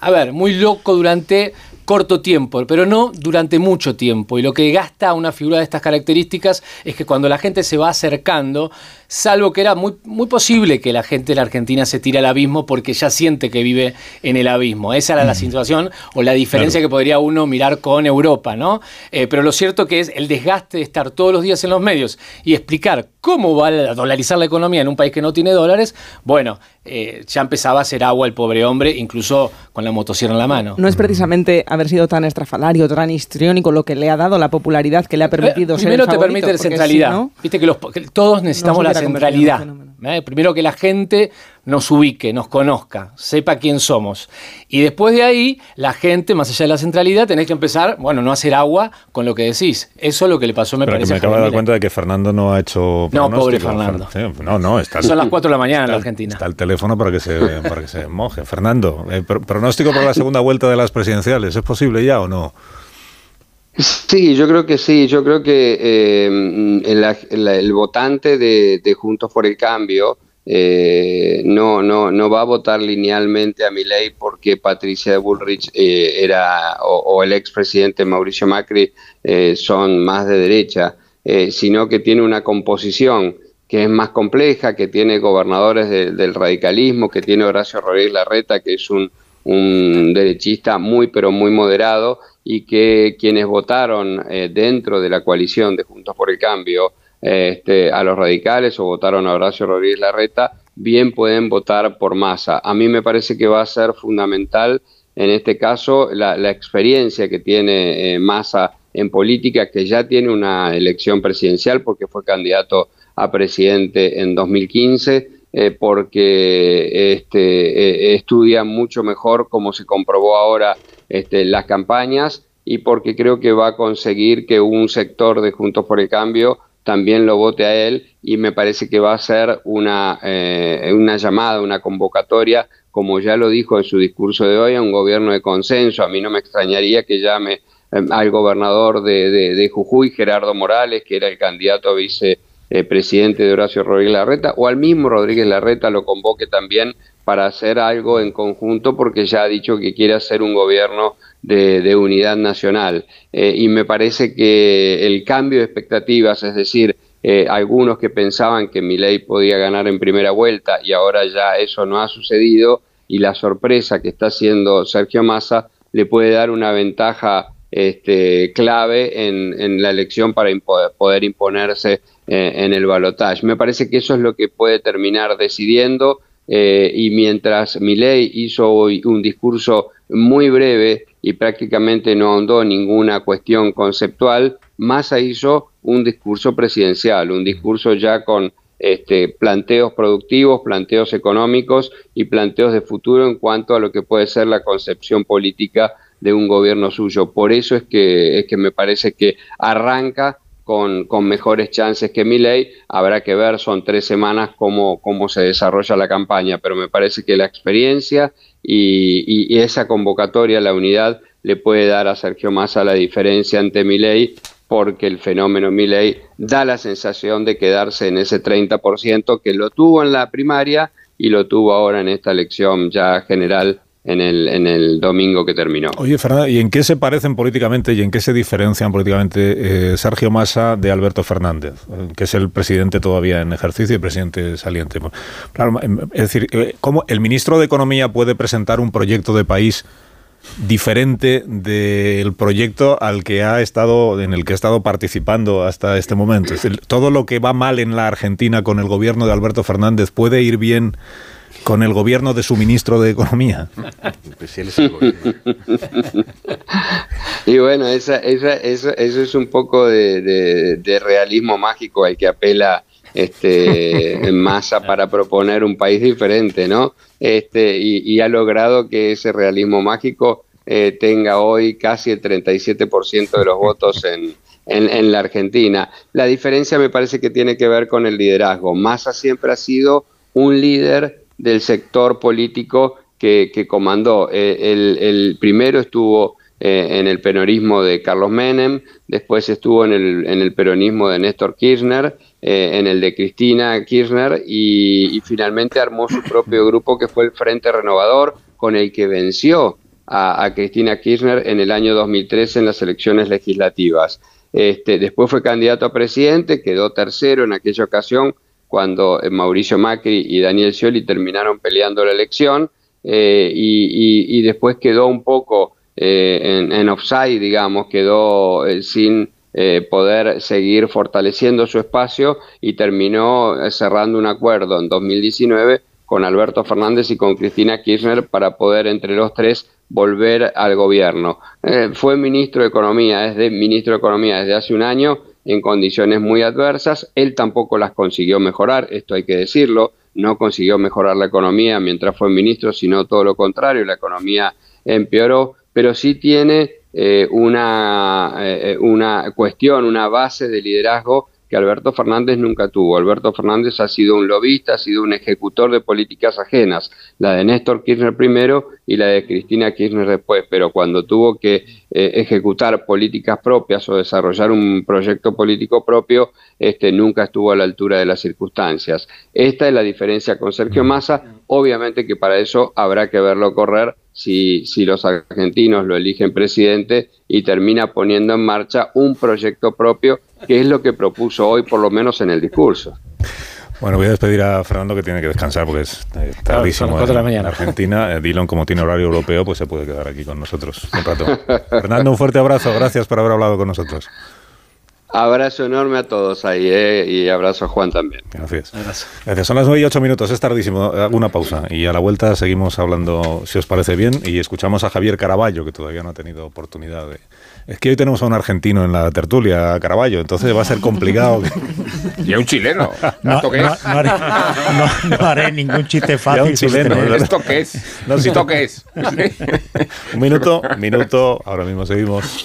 a ver, muy loco durante corto tiempo, pero no durante mucho tiempo. Y lo que gasta una figura de estas características es que cuando la gente se va acercando, salvo que era muy, muy posible que la gente de la Argentina se tire al abismo porque ya siente que vive en el abismo. Esa era la situación o la diferencia que podría uno mirar con Europa, ¿no? Eh, pero lo cierto que es el desgaste de estar todos los días en los medios y explicar cómo va a dolarizar la economía en un país que no tiene dólares, bueno, eh, ya empezaba a hacer agua el pobre hombre, incluso con la motosierra en la mano. No es precisamente haber sido tan estrafalario, tan histriónico lo que le ha dado la popularidad que le ha permitido ser el Eh, Primero te favorito, permite la centralidad. si no, Viste que, los, que todos necesitamos la centralidad. ¿eh? Primero que la gente nos ubique, nos conozca, sepa quién somos. Y después de ahí, la gente, más allá de la centralidad, tenés que empezar, bueno, no hacer agua con lo que decís. Eso es lo que le pasó, me Pero que parece. me a acabo de dar cuenta de que Fernando no ha hecho. No, pobre. Fernando. No, no, está. Son las 4 de la mañana en está la el- Argentina. Está el teléfono para que se, para que se moje. Fernando, eh, pr- pronóstico para la segunda vuelta de las presidenciales. ¿Es posible ya o no? Sí, yo creo que sí. Yo creo que eh, el, el- el votante de, de Juntos por el Cambio eh, no, no, no va a votar linealmente a Milei porque Patricia Bullrich eh, era o, o el expresidente Mauricio Macri eh, son más de derecha, eh, sino que tiene una composición que es más compleja, que tiene gobernadores de- del radicalismo, que tiene Horacio Rodríguez Larreta, que es un, un derechista muy pero muy moderado y que quienes votaron eh, dentro de la coalición de Juntos por el Cambio este, a los radicales o votaron a Horacio Rodríguez Larreta, bien pueden votar por masa. A mí me parece que va a ser fundamental en este caso la, experiencia que tiene eh, en política, que ya tiene una elección presidencial porque fue candidato a presidente en 2015, eh, porque este, eh, estudia mucho mejor, como se comprobó ahora, este, las campañas y porque creo que va a conseguir que un sector de Juntos por el Cambio también lo vote a él y me parece que va a ser una, eh, una llamada, una convocatoria, como ya lo dijo en su discurso de hoy, a un gobierno de consenso. A mí no me extrañaría que llame eh, al gobernador de, de- de Jujuy, Gerardo Morales, que era el candidato a vicepresidente de Horacio Rodríguez Larreta, o al mismo Rodríguez Larreta lo convoque también para hacer algo en conjunto porque ya ha dicho que quiere hacer un gobierno de, de unidad nacional. Eh, y me parece que el cambio de expectativas, es decir, eh, algunos que pensaban que Milei podía ganar en primera vuelta y ahora ya eso no ha sucedido y la sorpresa que está haciendo Sergio Massa le puede dar una ventaja este, clave en, la elección para poder imponerse eh, en el balotaje. Me parece que eso es lo que puede terminar decidiendo eh, y mientras Milei hizo hoy un discurso muy breve y prácticamente no ahondó ninguna cuestión conceptual, Massa hizo un discurso presidencial, un discurso ya con este, planteos productivos, planteos económicos y planteos de futuro en cuanto a lo que puede ser la concepción política de un gobierno suyo. Por eso es que, es que me parece que arranca con, con, mejores chances que Milei. Habrá que ver, son tres semanas cómo, cómo se desarrolla la campaña, pero me parece que la experiencia y, esa convocatoria, la unidad, le puede dar a Sergio Massa la diferencia ante Milei porque el fenómeno Milley da la sensación de quedarse en ese 30% que lo tuvo en la primaria y lo tuvo ahora en esta elección ya general en el, en el domingo que terminó. Oye, Fernando, ¿y en qué se parecen políticamente y en qué se diferencian políticamente eh, Sergio Massa de Alberto Fernández, que es el presidente todavía en ejercicio y presidente saliente? Claro, em, es decir, eh, ¿cómo el ministro de Economía puede presentar un proyecto de país diferente del proyecto al que ha estado en el que ha estado participando hasta este momento. todo lo que va mal en la Argentina con el gobierno de Alberto Fernández puede ir bien con el gobierno de su ministro de Economía. y bueno, esa, esa, eso, eso, es un poco de, realismo mágico al que apela este, en masa para proponer un país diferente, ¿no? Este, y, ha logrado que ese realismo mágico eh, tenga hoy casi el 37% de los votos en, en, la Argentina. La diferencia me parece que tiene que ver con el liderazgo. Massa siempre ha sido un líder del sector político que, que comandó. Eh, el, el, primero estuvo eh, en el peronismo de Carlos Menem, después estuvo en el, en el peronismo de Néstor Kirchner, eh, en el de Cristina Kirchner y, finalmente armó su propio grupo que fue el Frente Renovador, con el que venció a, Cristina Kirchner en el año 2013 en las elecciones legislativas. Este, después fue candidato a presidente, quedó tercero en aquella ocasión cuando eh, Mauricio Macri y Daniel Scioli terminaron peleando la elección y, después quedó un poco eh, en, offside, digamos, quedó eh, sin eh, poder seguir fortaleciendo su espacio y terminó cerrando un acuerdo en 2019 con Alberto Fernández y con Cristina Kirchner para poder entre los tres volver al gobierno. fue ministro de Economía, es ministro de Economía desde hace un año en condiciones muy adversas. Él tampoco las consiguió mejorar, esto hay que decirlo. No consiguió mejorar la economía mientras fue ministro, sino todo lo contrario, la economía empeoró pero sí tiene eh, una, eh, una cuestión, una base de liderazgo que Alberto Fernández nunca tuvo. Alberto Fernández ha sido un lobista, ha sido un ejecutor de políticas ajenas, la de Néstor Kirchner primero y la de Cristina Kirchner después, pero cuando tuvo que eh, ejecutar políticas propias o desarrollar un proyecto político propio, este, nunca estuvo a la altura de las circunstancias. Esta es la diferencia con Sergio Massa, obviamente que para eso habrá que verlo correr si, si los argentinos lo eligen presidente y termina poniendo en marcha un proyecto propio, que es lo que propuso hoy, por lo menos en el discurso. Bueno, voy a despedir a Fernando que tiene que descansar porque es eh, tardísimo en, en, Argentina. Eh, Dillon, como tiene horario europeo, pues se puede quedar aquí con nosotros un rato. Fernando, un fuerte abrazo. Gracias por haber hablado con nosotros. Abrazo enorme a todos ahí eh, y abrazo a Juan también. Gracias. Gracias. Son las 9 y 8 minutos, es tardísimo. Hago una pausa y a la vuelta seguimos hablando, si os parece bien, y escuchamos a Javier Caraballo, que todavía no ha tenido oportunidad de. Es que hoy tenemos a un argentino en la tertulia, Caraballo, entonces va a ser complicado. y a un chileno. No, haré, ningún chiste fácil. Chileno, ¿Esto qué es? ¿Esto qué es? un minuto, minuto, ahora mismo seguimos.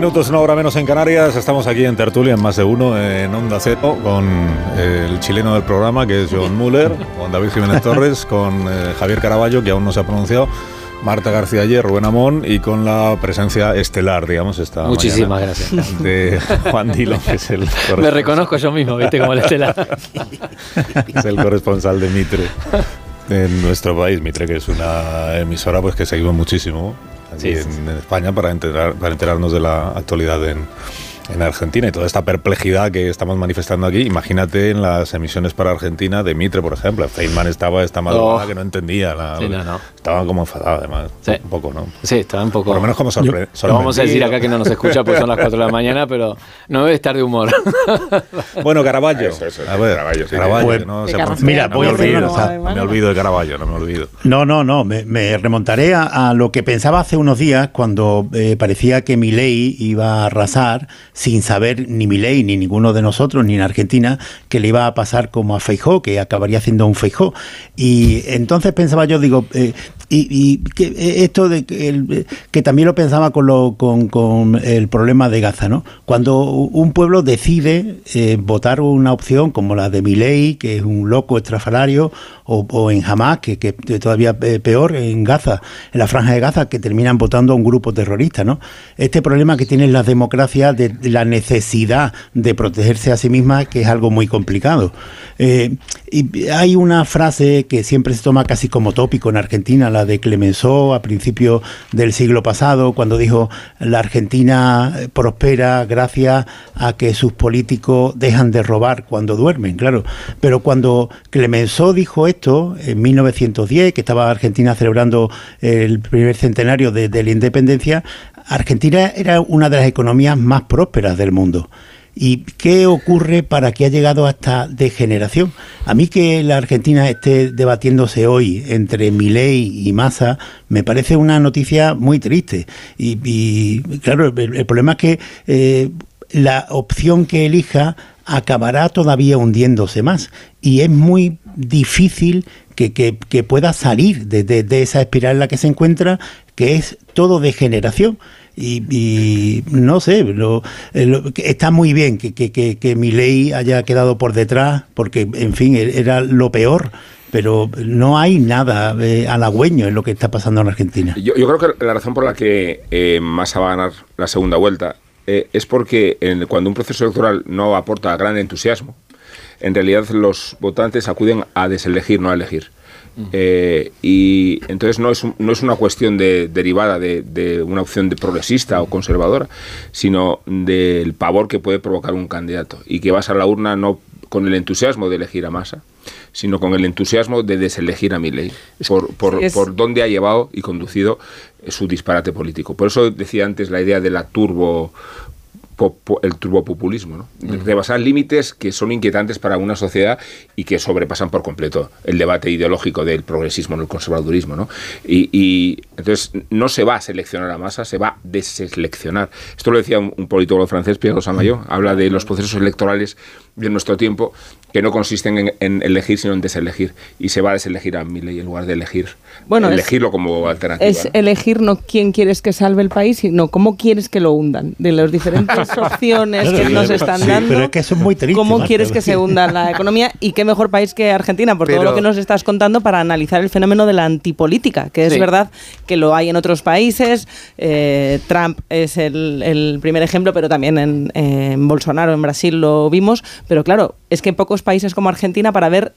Minutos, una hora menos en Canarias. Estamos aquí en Tertulia, en más de uno, en Onda Cero, con el chileno del programa, que es John Muller, con David Jiménez Torres, con eh, Javier Caraballo, que aún no se ha pronunciado, Marta García Ayer, Rubén Amón, y con la presencia estelar, digamos, esta Muchísimas mañana, gracias. De Juan Dillon, que es el Me reconozco yo mismo, viste, como el estelar. es el corresponsal de Mitre en nuestro país. Mitre, que es una emisora pues que seguimos muchísimo aquí Sí, sí, en, en España para, enterar, para enterarnos de la actualidad en, en Argentina y toda esta perplejidad que estamos manifestando aquí. Imagínate en las emisiones para Argentina de Mitre, por ejemplo. Feynman estaba esta madrugada Oh. que no entendía. La, Sí, no, no. Estaba como enfadado, además. Sí. Un poco, ¿no? Sí, estaba un poco. Por lo menos como sorpre- Lo vamos a decir sorprendido. acá que no nos escucha porque son las 4 de la mañana, pero no debe estar de humor. Bueno, Caraballo. Eso, eso, a ver, Caraballo, sí. Caraballo, Pues, no se. Mira, no voy me a decir olvido, no me olvido de Caraballo, no me olvido. No, no, no, me, me remontaré a, a lo que pensaba hace unos días cuando eh, parecía que Milei iba a arrasar sin saber ni Milei ni ninguno de nosotros ni en Argentina que le iba a pasar como a Feijó, que acabaría siendo un Feijó. Y entonces pensaba yo, digo, eh, y, que eh, esto de que, el- que también lo pensaba con, lo, con, con el problema de Gaza, ¿no? Cuando un pueblo decide eh, votar una opción como la de Milei, que es un loco estrafalario, o, en Hamas, que, que todavía eh, peor, en Gaza, en la franja de Gaza, que terminan votando a un grupo terrorista, ¿no? Este problema que tienen las democracias de, de la necesidad de protegerse a sí mismas, que es algo muy complicado. Eh, y hay una frase que siempre se toma casi como tópico en Argentina, la de Clemenceau a principios del siglo pasado, cuando dijo la Argentina eh, prospera gracias a que sus políticos dejan de robar cuando duermen, claro. Pero cuando Clemenceau dijo esto en 1910, que estaba Argentina celebrando el primer centenario de, la independencia, Argentina era una de las economías más prósperas del mundo. ¿Y qué ocurre para que ha llegado a esta degeneración? A mí que la Argentina esté debatiéndose hoy entre Milei y Massa me parece una noticia muy triste. Y, claro, el, el problema es que eh, la opción que elija acabará todavía hundiéndose más. Y es muy difícil que, que- pueda salir de, esa espiral en la que se encuentra, que es todo degeneración. Y, y no sé, lo- eh, lo- está muy bien que, que, que Milei haya quedado por detrás, porque, en fin, e- era lo peor, pero no hay nada eh, halagüeño en lo que está pasando en Argentina. Yo, yo creo que la razón por la que eh, Massa va a ganar la segunda vuelta eh, es porque en- cuando un proceso electoral no aporta gran entusiasmo, en realidad los votantes acuden a deselegir, no a elegir. Eh, y entonces no es, no es una cuestión de, derivada de, de una opción de progresista o conservadora, sino del pavor que puede provocar un candidato y que vas a la urna no con el entusiasmo de elegir a Massa, sino con el entusiasmo de deselegir a Milley por, por, es- por dónde ha llevado y conducido su disparate político. Por eso decía antes la idea de la turbo el turbopopulismo, ¿no? De rebasar límites que son inquietantes para una sociedad y que sobrepasan por completo el debate ideológico del progresismo en el conservadurismo, ¿no? Y, y entonces no se va a seleccionar a masa, se va a deseleccionar. Esto lo decía un, un politólogo francés, Pierre Samayo, habla de los procesos electorales de nuestro tiempo que no consisten en, en elegir sino en deselegir y se va a deselegir a Milley en lugar de elegir Bueno, es- elegirlo como alternativa. Es ¿no? elegir no quién quieres que salve el país, sino cómo quieres que lo hundan. De las diferentes opciones que nos están sí, dando. pero es que eso es muy triste, ¿Cómo Marta. quieres que se hunda la economía? Y qué mejor país que Argentina, por todo lo que nos estás contando, para analizar el fenómeno de la antipolítica, que es Sí. verdad que lo hay en otros países. Eh, Trump es el, el primer ejemplo, pero también en, en Bolsonaro, en Brasil lo vimos. Pero claro, es que en pocos países como Argentina, para ver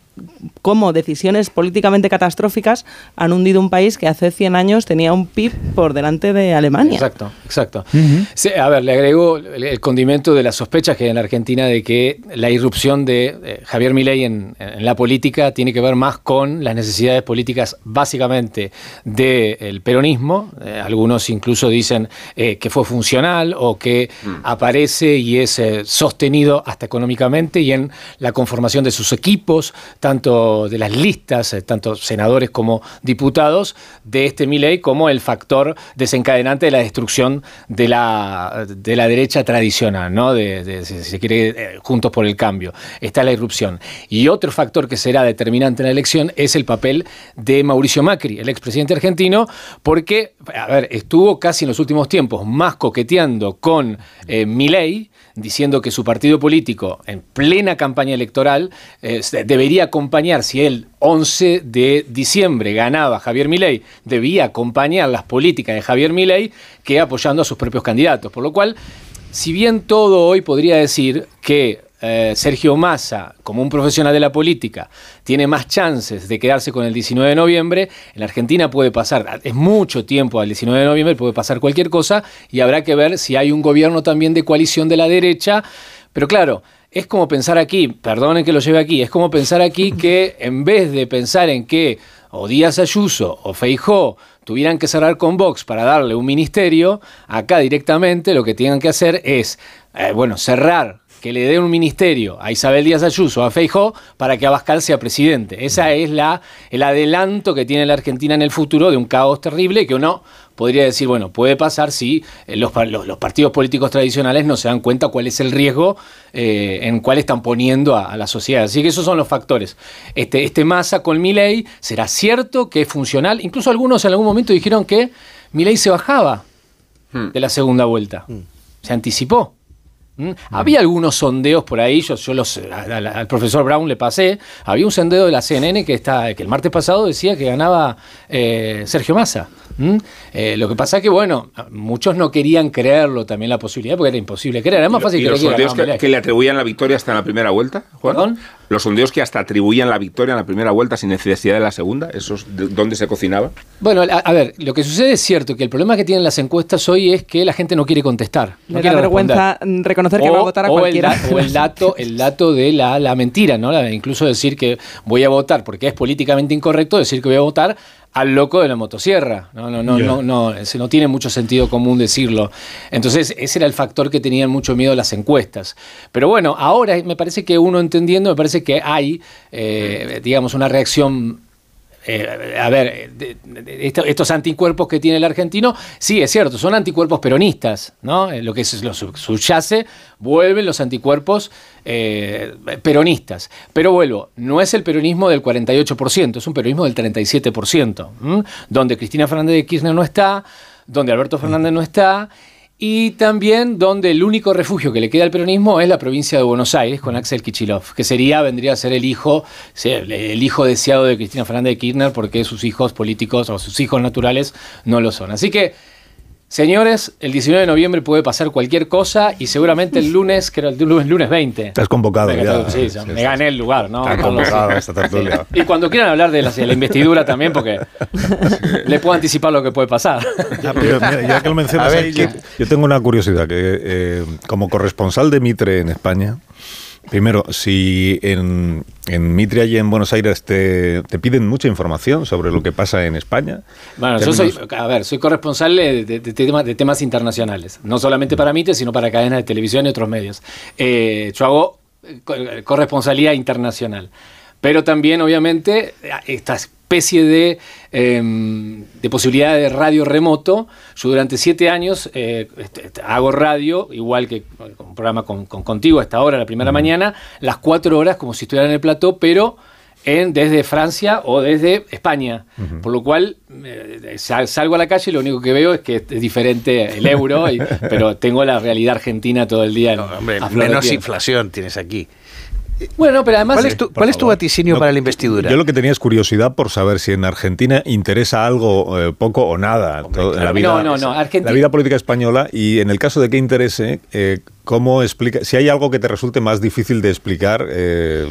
cómo decisiones políticamente catastróficas han hundido un país que hace 100 años tenía un PIB por delante de Alemania. Exacto, exacto. Sí, a ver, le agregó el, el condimento de las sospechas que hay en la Argentina de que la irrupción de eh, Javier Milei en, en la política tiene que ver más con las necesidades políticas básicamente del peronismo. Eh, algunos incluso dicen eh, que fue funcional o que aparece y es eh, sostenido hasta económicamente y en la conformación de sus equipos, tanto de las listas, eh, tanto senadores como diputados, de este Milei como el factor desencadenante de la destrucción de la, de la derecha tradicional, ¿no? Si se quiere, eh, juntos por el cambio. Está la irrupción. Y otro factor que será determinante en la elección es el papel de Mauricio Macri, el expresidente argentino, porque, a ver, estuvo casi en los últimos tiempos más coqueteando con eh, Milei, diciendo que su partido político, en plena campaña electoral, eh, debería acompañar, si él 11 de diciembre ganaba Javier Milei, debía acompañar las políticas de Javier Milei que apoyando a sus propios candidatos. Por lo cual, si bien todo hoy podría decir que eh, Sergio Massa, como un profesional de la política, tiene más chances de quedarse con el 19 de noviembre, en la Argentina puede pasar, es mucho tiempo al 19 de noviembre, puede pasar cualquier cosa y habrá que ver si hay un gobierno también de coalición de la derecha. Pero claro, es como pensar aquí, perdonen que lo lleve aquí, es como pensar aquí que en vez de pensar en que o Díaz Ayuso o Feijó tuvieran que cerrar con Vox para darle un ministerio, acá directamente lo que tengan que hacer es, eh, bueno, cerrar que le den un ministerio a Isabel Díaz Ayuso, a Feijó, para que Abascal sea presidente. Esa es la, el adelanto que tiene la Argentina en el futuro de un caos terrible que uno podría decir, bueno, puede pasar si eh, los, los- los partidos políticos tradicionales no se dan cuenta cuál es el riesgo eh, en cuál están poniendo a, a la sociedad. Así que esos son los factores. Este, este masa con Milei será cierto que es funcional. Incluso algunos en algún momento dijeron que Milei se bajaba de la segunda vuelta. Se anticipó. ¿Mm? Había algunos sondeos por ahí, yo, yo los, a- a- al profesor Brown le pasé, había un sondeo de la CNN que, está, que el martes pasado decía que ganaba eh, Sergio Massa. ¿Mm? Eh, lo que pasa es que, bueno, muchos no querían creerlo también la posibilidad, porque era imposible creer, era más fácil ¿Y creer los sondeos que, que le atribuían la victoria hasta en la primera vuelta, Juan? Los sondeos que hasta atribuían la victoria en la primera vuelta sin necesidad de la segunda, ¿esos de- dónde se cocinaba? Bueno, a, a ver, lo que sucede es cierto que el problema que tienen las encuestas hoy es que la gente no quiere contestar. No Le da quiere vergüenza responder. reconocer que va a votar a o el cualquiera. da- o el dato, el dato de la, la mentira, ¿no? La- incluso decir que voy a votar porque es políticamente incorrecto decir que voy a votar al loco de la motosierra. No, no, no, Ya. no, no, no tiene mucho sentido común decirlo. Entonces, ese era el factor que tenían mucho miedo las encuestas. Pero bueno, ahora me parece que uno entendiendo, me parece que hay, eh, digamos, una reacción eh, a ver, estos anticuerpos que tiene el argentino, sí, es cierto, son anticuerpos peronistas, ¿no? Eh, Lo que es, lo su- subyace, vuelven los anticuerpos eh, peronistas. Pero vuelvo, no es el peronismo del 48%, es un peronismo del 37%, ¿m? donde Cristina Fernández de Kirchner no está, donde Alberto Fernández no está. Y también donde el único refugio que le queda al peronismo es la provincia de Buenos Aires con Axel Kichilov, que sería, vendría a ser el hijo, el hijo deseado de Cristina Fernández de Kirchner, porque sus hijos políticos o sus hijos naturales no lo son. Así que, señores, el 19 de noviembre puede pasar cualquier cosa y seguramente el lunes, que era el lunes, lunes 20. Estás convocado ya. sí, ya, me gané el lugar, ¿no? Está Carlos? convocado esta tertulia. Y cuando quieran hablar de la, de la investidura también, porque le puedo anticipar lo que puede pasar. Ah, pero mira, ya que lo mencionas, ver, ahí, yo, yo tengo una curiosidad, que eh, como corresponsal de Mitre en España, primero, si en, en Mitre y en Buenos Aires te, te piden mucha información sobre lo que pasa en España. Bueno, yo soy, a ver, soy corresponsal de, de- de temas, de temas internacionales, no solamente para MITE, sino para cadenas de televisión y otros medios. Eh, yo hago eh, co- corresponsalía internacional, pero también, obviamente, esta especie de, em, de posibilidad de radio remoto. Yo durante siete años eh, este, este, hago radio, igual que un programa con, con- contigo a esta hora, la primera mañana, las cuatro horas como si estuviera en el plató, pero en, desde Francia o desde España. Por lo cual eh, sal- salgo a la calle y lo único que veo es que es diferente el euro, y- pero tengo la realidad argentina todo el día. en- Hombre, menos inflación tienes aquí. Bueno, pero además... ¿Cuál es tu, cuál es tu vaticinio No, para la investidura? Yo lo que tenía es curiosidad por saber si en Argentina interesa algo, eh, poco o nada, todo- en la vida, No, no, no, Argentina- la vida política española y en el caso de que interese, eh, cómo explica, si hay algo que te resulte más difícil de explicar eh,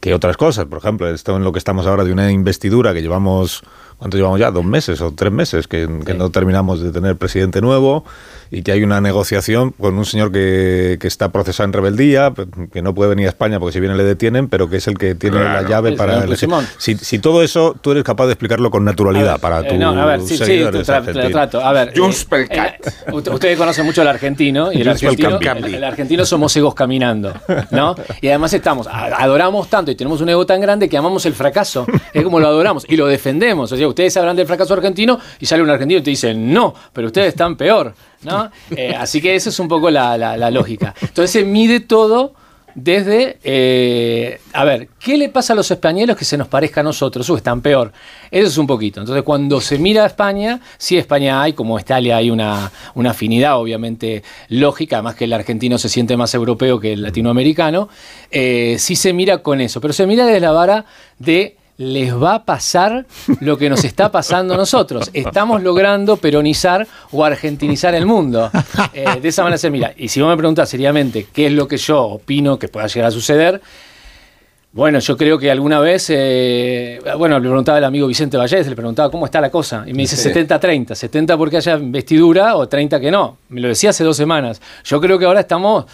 que otras cosas, por ejemplo, esto en lo que estamos ahora de una investidura que llevamos ¿cuánto llevamos ya? Dos meses o tres meses que, que no terminamos de tener presidente nuevo y que hay una negociación con un señor que, que está procesado en rebeldía, que no puede venir a España porque si viene le detienen, pero que es el que tiene Claro. la llave El para. Puigdemont. Si, si todo eso tú eres capaz de explicarlo con naturalidad para Eh, tu no, a ver, sí, sí, seguidores tra- argentinos. trato. A ver, eh, eh, ustedes conocen mucho al argentino y el argentino, el, el argentino somos egos caminando, ¿no? Y además estamos, adoramos tanto y tenemos un ego tan grande que amamos el fracaso, es como lo adoramos y lo defendemos. O sea, ustedes hablan del fracaso argentino y sale un argentino y te dice, no, pero ustedes están peor, ¿no? Eh, así que esa es un poco la, la- la lógica. Entonces se mide todo desde, eh, a ver, ¿qué le pasa a los españoles que se nos parezca a nosotros? O están peor. Eso es un poquito. Entonces, cuando se mira a España, sí España hay, como Italia hay una, una afinidad obviamente lógica, además que el argentino se siente más europeo que el latinoamericano, eh, sí se mira con eso, pero se mira desde la vara de les va a pasar lo que nos está pasando a nosotros. Estamos logrando peronizar o argentinizar el mundo. Eh, de esa manera se mira. Y si vos me preguntás seriamente qué es lo que yo opino que pueda llegar a suceder, bueno, yo creo que alguna vez, eh, bueno, le preguntaba al amigo Vicente Vallés, le preguntaba cómo está la cosa, y me dice Sí. 70-30, 70 porque haya investidura o 30 que no. Me lo decía hace dos semanas. Yo creo que ahora estamos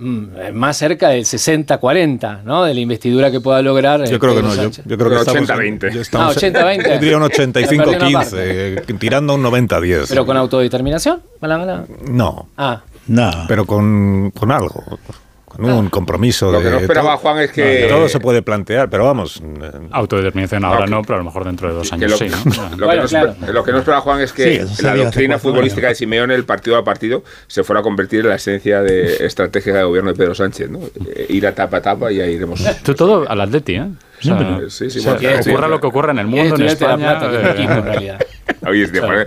más cerca del 60-40, ¿no? De la investidura que pueda lograr. eh, Yo creo que no, yo, yo creo que Un estamos, 80-20. yo estamos- Ah, 80-20. Yo diría un Perdió una 85-15, parte. eh, tirando un 90-10. Pero con autodeterminación, mala, mala. No, Ah, No. pero con, con algo, con un compromiso. Lo de que no esperaba todo- Juan es que- Todo se puede plantear, pero vamos, eh, Autodeterminación ahora no, pero a lo mejor dentro de dos años lo, sí, ¿no? lo que Bueno, no claro. lo que no esperaba Juan es que la doctrina futbolística años. de Simeone, el partido a partido, se fuera a convertir en la esencia de estrategia de gobierno de Pedro Sánchez, ¿no? Eh, Ir a tapa a tapa y ahí iremos. Tú todo al Atleti, ¿eh? O sea, pero- Sí, sí, o sea, bueno, ocurra sí. lo que ocurra en el mundo, en España. Plata, eh, equipo, en realidad. Oye, este, joder,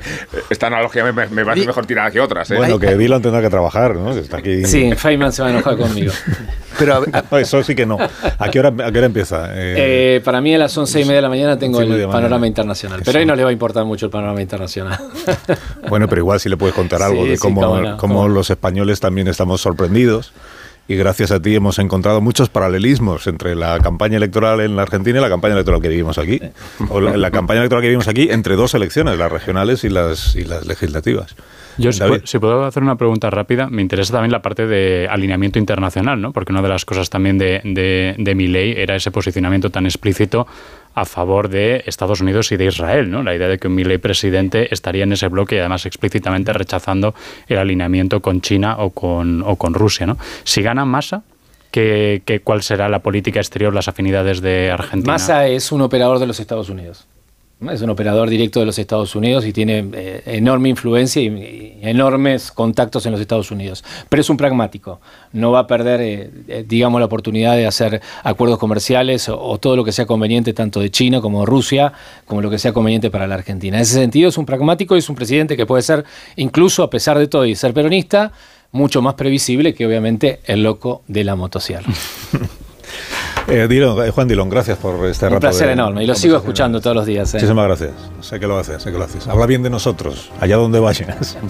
esta analogía me, me parece mejor tirada que otras, ¿eh? bueno, que Dylan tendrá que trabajar, ¿no? Está aquí. Sí, Feynman se va a enojar conmigo. Pero a No, Eso sí que no. ¿A qué hora, a qué hora empieza? Eh, Eh, para mí a las once y media de la mañana tengo el panorama mañana. internacional. Eso. Pero ahí no le va a importar mucho el panorama internacional. Bueno, pero igual si le puedes contar algo Sí, de sí, cómo, cómo no, cómo cómo no. los españoles también estamos sorprendidos. Y gracias a ti hemos encontrado muchos paralelismos entre la campaña electoral en la Argentina y la campaña electoral que vivimos aquí. O la, la campaña electoral que vivimos aquí entre dos elecciones, las regionales y las, y las legislativas. Yo, si, David. pu- si puedo hacer una pregunta rápida, me interesa también la parte de alineamiento internacional, ¿no? Porque una de las cosas también de, de, de mi ley era ese posicionamiento tan explícito a favor de Estados Unidos y de Israel, ¿no? La idea de que un Milei presidente estaría en ese bloque y además explícitamente rechazando el alineamiento con China o con, o con Rusia, ¿no? Si gana Massa, ¿qué, qué, cuál será la política exterior, las afinidades de Argentina? Massa es un operador de los Estados Unidos. Es un operador directo de los Estados Unidos y tiene eh, enorme influencia y, y enormes contactos en los Estados Unidos. Pero es un pragmático. No va a perder, eh, eh, digamos, la oportunidad de hacer acuerdos comerciales o, o todo lo que sea conveniente, tanto de China como de Rusia, como lo que sea conveniente para la Argentina. En ese sentido, es un pragmático y es un presidente que puede ser, incluso a pesar de todo y ser peronista, mucho más previsible que obviamente el loco de la motosierra. Eh, Dillon, eh, Juan Dillon, gracias por este rato. Un placer de enorme y lo sigo escuchando todos los días. ¿eh? Muchísimas gracias. Sé que lo haces, sé que lo haces. Habla bien de nosotros, allá donde vayas.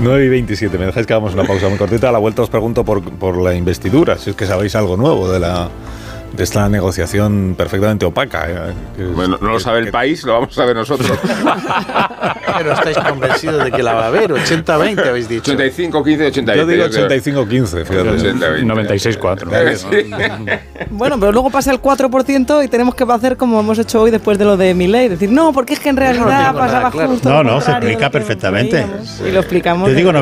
9 y 27, me dejáis que hagamos una pausa muy cortita. A la vuelta os pregunto por, por la investidura, si es que sabéis algo nuevo de la de esta negociación perfectamente opaca. eh, que- Bueno, no lo sabe el país, lo vamos a ver nosotros. pero estáis convencidos de que la va a haber. 80-20 habéis dicho. 85, 15, 80. Yo digo 85-15, fíjate. 96-4. Bueno, pero luego pasa el 4% y tenemos que hacer como hemos hecho hoy después de lo de mi ley. Decir, no, porque es que en realidad nada pasaba claro. justo. No, no, se explica perfectamente. Y lo explicamos. Yo digo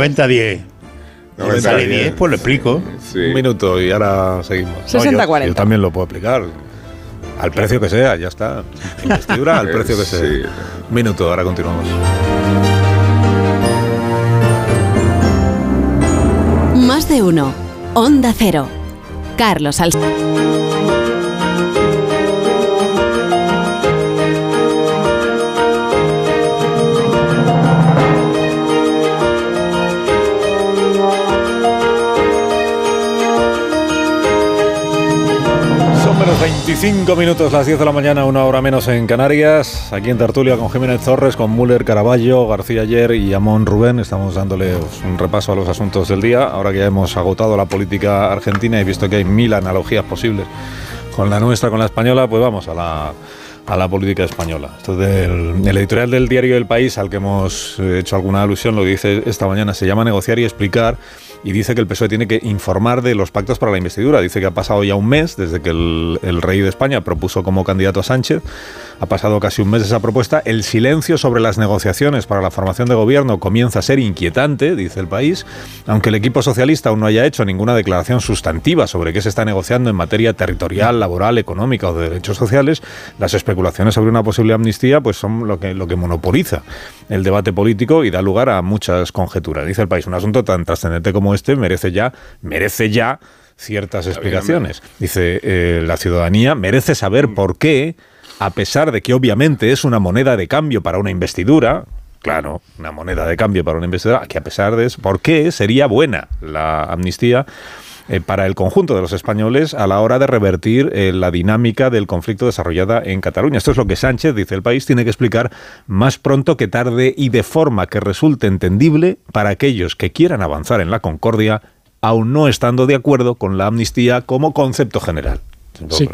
de- 90-10. 90, 90-10, pues lo explico. Un minuto y ahora seguimos. No, yo- 60-40. Yo, también lo puedo explicar. Al precio que sea, ya está. Investidura al precio que sea. Sí. Un minuto, ahora continuamos. Más de uno. Onda Cero. Carlos Alsina. Menos 25 minutos, las 10 de la mañana, una hora menos en Canarias. Aquí en Tertulia con Jiménez Torres, con Müller Caraballo, García Ayer y Amón Rubén. Estamos dándole un repaso a los asuntos del día. Ahora que ya hemos agotado la política argentina y visto que hay mil analogías posibles con la nuestra, con la española, pues vamos a la, a la política española. Esto del, el editorial del diario El País, al que hemos hecho alguna alusión, lo dice esta mañana, se llama Negociar y Explicar y dice que el PSOE tiene que informar de los pactos para la investidura. Dice que ha pasado ya un mes desde que el, el rey de España propuso como candidato a Sánchez. Ha pasado casi un mes esa propuesta. El silencio sobre las negociaciones para la formación de gobierno comienza a ser inquietante, dice el país, aunque el equipo socialista aún no haya hecho ninguna declaración sustantiva sobre qué se está negociando en materia territorial, laboral, económica o de derechos sociales, las especulaciones sobre una posible amnistía pues son lo que, lo que monopoliza el debate político y da lugar a muchas conjeturas. Dice el país, un asunto tan trascendente como este merece ya, merece ya ciertas explicaciones. Dice, eh, la ciudadanía merece saber por qué a pesar de que obviamente es una moneda de cambio para una investidura, claro, una moneda de cambio para una investidura, que a pesar de eso, ¿por qué sería buena la amnistía? Eh, para el conjunto de los españoles a la hora de revertir eh, la dinámica del conflicto desarrollada en Cataluña. Esto es lo que Sánchez, dice el país, tiene que explicar más pronto que tarde y de forma que resulte entendible para aquellos que quieran avanzar en la concordia, aún no estando de acuerdo con la amnistía como concepto general. Sí.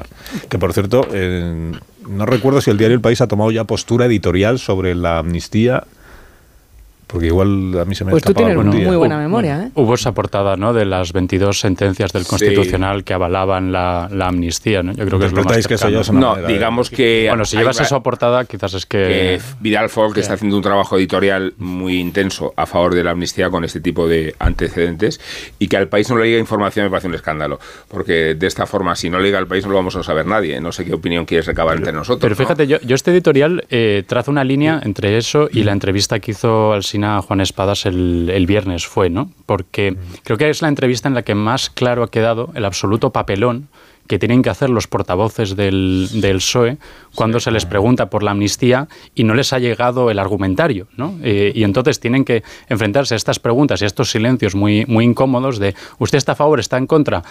Que por cierto, eh, no recuerdo si el diario El País ha tomado ya postura editorial sobre la amnistía. Porque igual a mí se me Pues tú tienes algún día. muy buena memoria, ¿eh? Hubo esa portada ¿no? de las 22 sentencias del Constitucional que avalaban la, la amnistía. ¿no? Yo creo que es lo más ¿Interpretáis que eso cercano. ya es una No, manera digamos que... Bueno, si llevas va- eso a portada, quizás es que... que Vidal Folk está haciendo un trabajo editorial muy intenso a favor de la amnistía con este tipo de antecedentes y que al país no le llega información me parece un escándalo. Porque de esta forma, si no le llega al país, no lo vamos a saber nadie. No sé qué opinión quieres recabar entre nosotros. Pero ¿no? fíjate, yo, yo este editorial eh, trazo una línea entre eso y la entrevista que hizo Alsina a Juan Espadas el, el viernes fue, ¿no? Porque creo que es la entrevista en la que más claro ha quedado el absoluto papelón que tienen que hacer los portavoces del, del PSOE cuando se les pregunta por la amnistía y no les ha llegado el argumentario, ¿no? Eh, y entonces tienen que enfrentarse a estas preguntas y a estos silencios muy, muy incómodos de ¿usted está a favor, está en contra?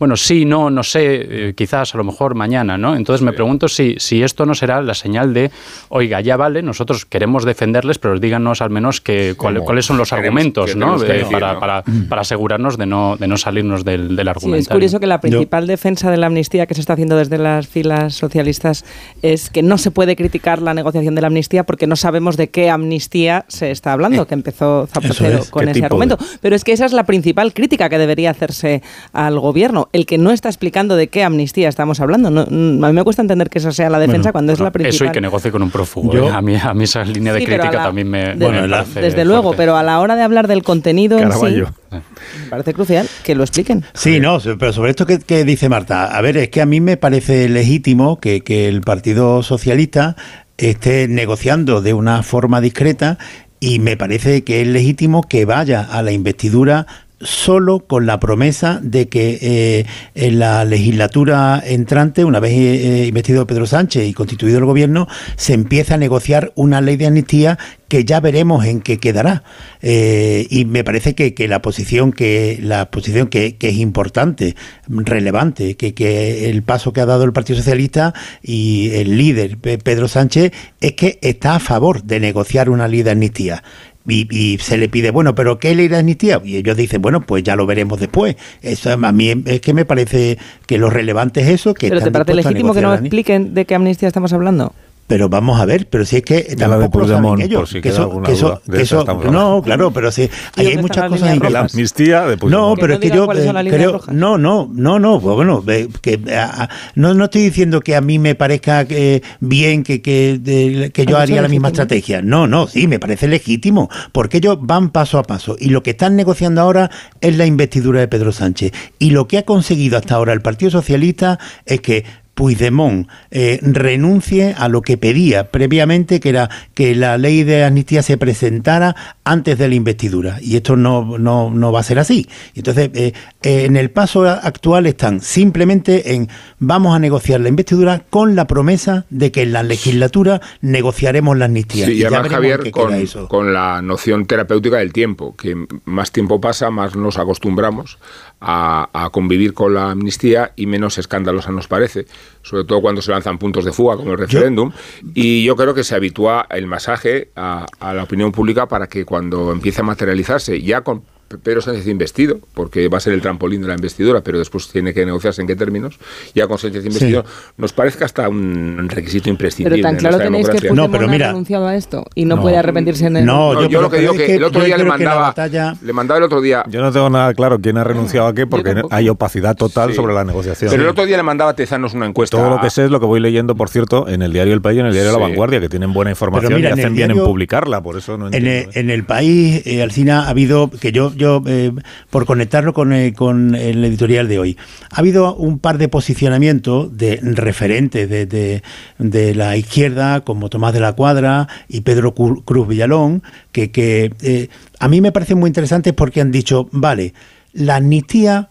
Bueno, sí, no, no sé, eh, quizás a lo mejor mañana, ¿no? Entonces me pregunto si, si esto no será la señal de, oiga, ya vale, nosotros queremos defenderles, pero díganos al menos que, cuál- cuáles son los Queremos- argumentos, qué ¿no? Eh, decir, para, ¿no? para- para asegurarnos de no, de no salirnos del, del Sí, argumentario. es curioso que la principal defensa de la amnistía que se está haciendo desde las filas socialistas es que no se puede criticar la negociación de la amnistía porque no sabemos de qué amnistía se está hablando, que empezó Zapatero es, con ¿qué ese argumento. Pero es que esa es la principal crítica que debería hacerse al gobierno, el que no está explicando de qué amnistía estamos hablando. No, mm, a mí me cuesta entender que esa sea la defensa Bueno, cuando es la Eso principal. y que negocie con un prófugo. Yo- ¿eh? A, mí, a mí esa línea de Sí, crítica la- también me, de- me Bueno, la- parece Desde luego, pero a la hora de hablar del contenido en sí, Caraballo. me parece crucial que lo expliquen. Sí, no, pero sobre esto que, que dice Marta, a ver, es que a mí me parece legítimo que, que el Partido Socialista esté negociando de una forma discreta y me parece que es legítimo que vaya a la investidura solo con la promesa de que eh, en la legislatura entrante, una vez eh, investido Pedro Sánchez y constituido el gobierno, se empieza a negociar una ley de amnistía que ya veremos en qué quedará. Eh, y me parece que, que la posición que la posición que, es importante, relevante, que, el paso que ha dado el Partido Socialista y el líder Pe- Pedro Sánchez es que está a favor de negociar una ley de amnistía. Y, y se le pide, bueno, pero ¿qué ley de amnistía? Y ellos dicen, bueno, pues ya lo veremos después. Eso a mí es que me parece que lo relevante es eso, que ¿Pero te parece legítimo que no negociar la amnistía. expliquen de qué amnistía estamos hablando? Pero vamos a ver, pero si es que la de tampoco lo saben ellos. por si que eso, que eso- que eso- no, hablando. claro, pero sí, ahí hay muchas cosas en La amnistía de no, Puigdemont. pero no es que yo eh, creo, no, no, no, no, pues bueno, eh, que a- a- no, no estoy diciendo que a mí me parezca que, bien que, que, de- que yo ¿Has haría la misma estrategia. No, no, sí, me parece legítimo, porque ellos van paso a paso y lo que están negociando ahora es la investidura de Pedro Sánchez y lo que ha conseguido hasta ahora el Partido Socialista es que Puigdemont eh, renuncie a lo que pedía previamente, que era que la ley de amnistía se presentara antes de la investidura. Y esto no, no, no va a ser así. Entonces, eh, eh, en el paso actual están simplemente en vamos a negociar la investidura con la promesa de que en la legislatura negociaremos la amnistía. Sí, y además, Javier, con, eso. con la noción terapéutica del tiempo, que más tiempo pasa, más nos acostumbramos a, a convivir con la amnistía y menos escandalosa nos parece. Sobre todo cuando se lanzan puntos de fuga como el referéndum, y yo creo que se habitúa el masaje a, a la opinión pública para que cuando empiece a materializarse ya con Pedro Sánchez investido, porque va a ser el trampolín de la investidura, pero después tiene que negociarse en qué términos, ya con Sánchez investido, nos parezca hasta un requisito imprescindible. Pero tan claro en tenéis que democracia. Puigdemont no, pero mira, ha renunciado a esto y no, puede arrepentirse en el... No, yo, lo que digo que, el otro día le que mandaba, batalla- le mandaba el otro día, Yo no tengo nada claro quién ha renunciado a qué porque hay opacidad total Sí. sobre la negociación. pero el otro día le mandaba a Tezanos una encuesta. Todo lo que sé es lo que voy leyendo, por cierto, en el diario El País y en el diario Sí. La Vanguardia, que tienen buena información mira, y en hacen bien en publicarla, por eso no En el, en el país, eh, Alcina, ha habido, que yo, yo eh, por conectarlo con, eh, con el editorial de hoy, ha habido un par de posicionamientos de referentes de, de- de la izquierda, como Tomás de la Cuadra y Pedro Cruz Villalón, que, que eh, a mí me parecen muy interesantes porque han dicho, vale, la amnistía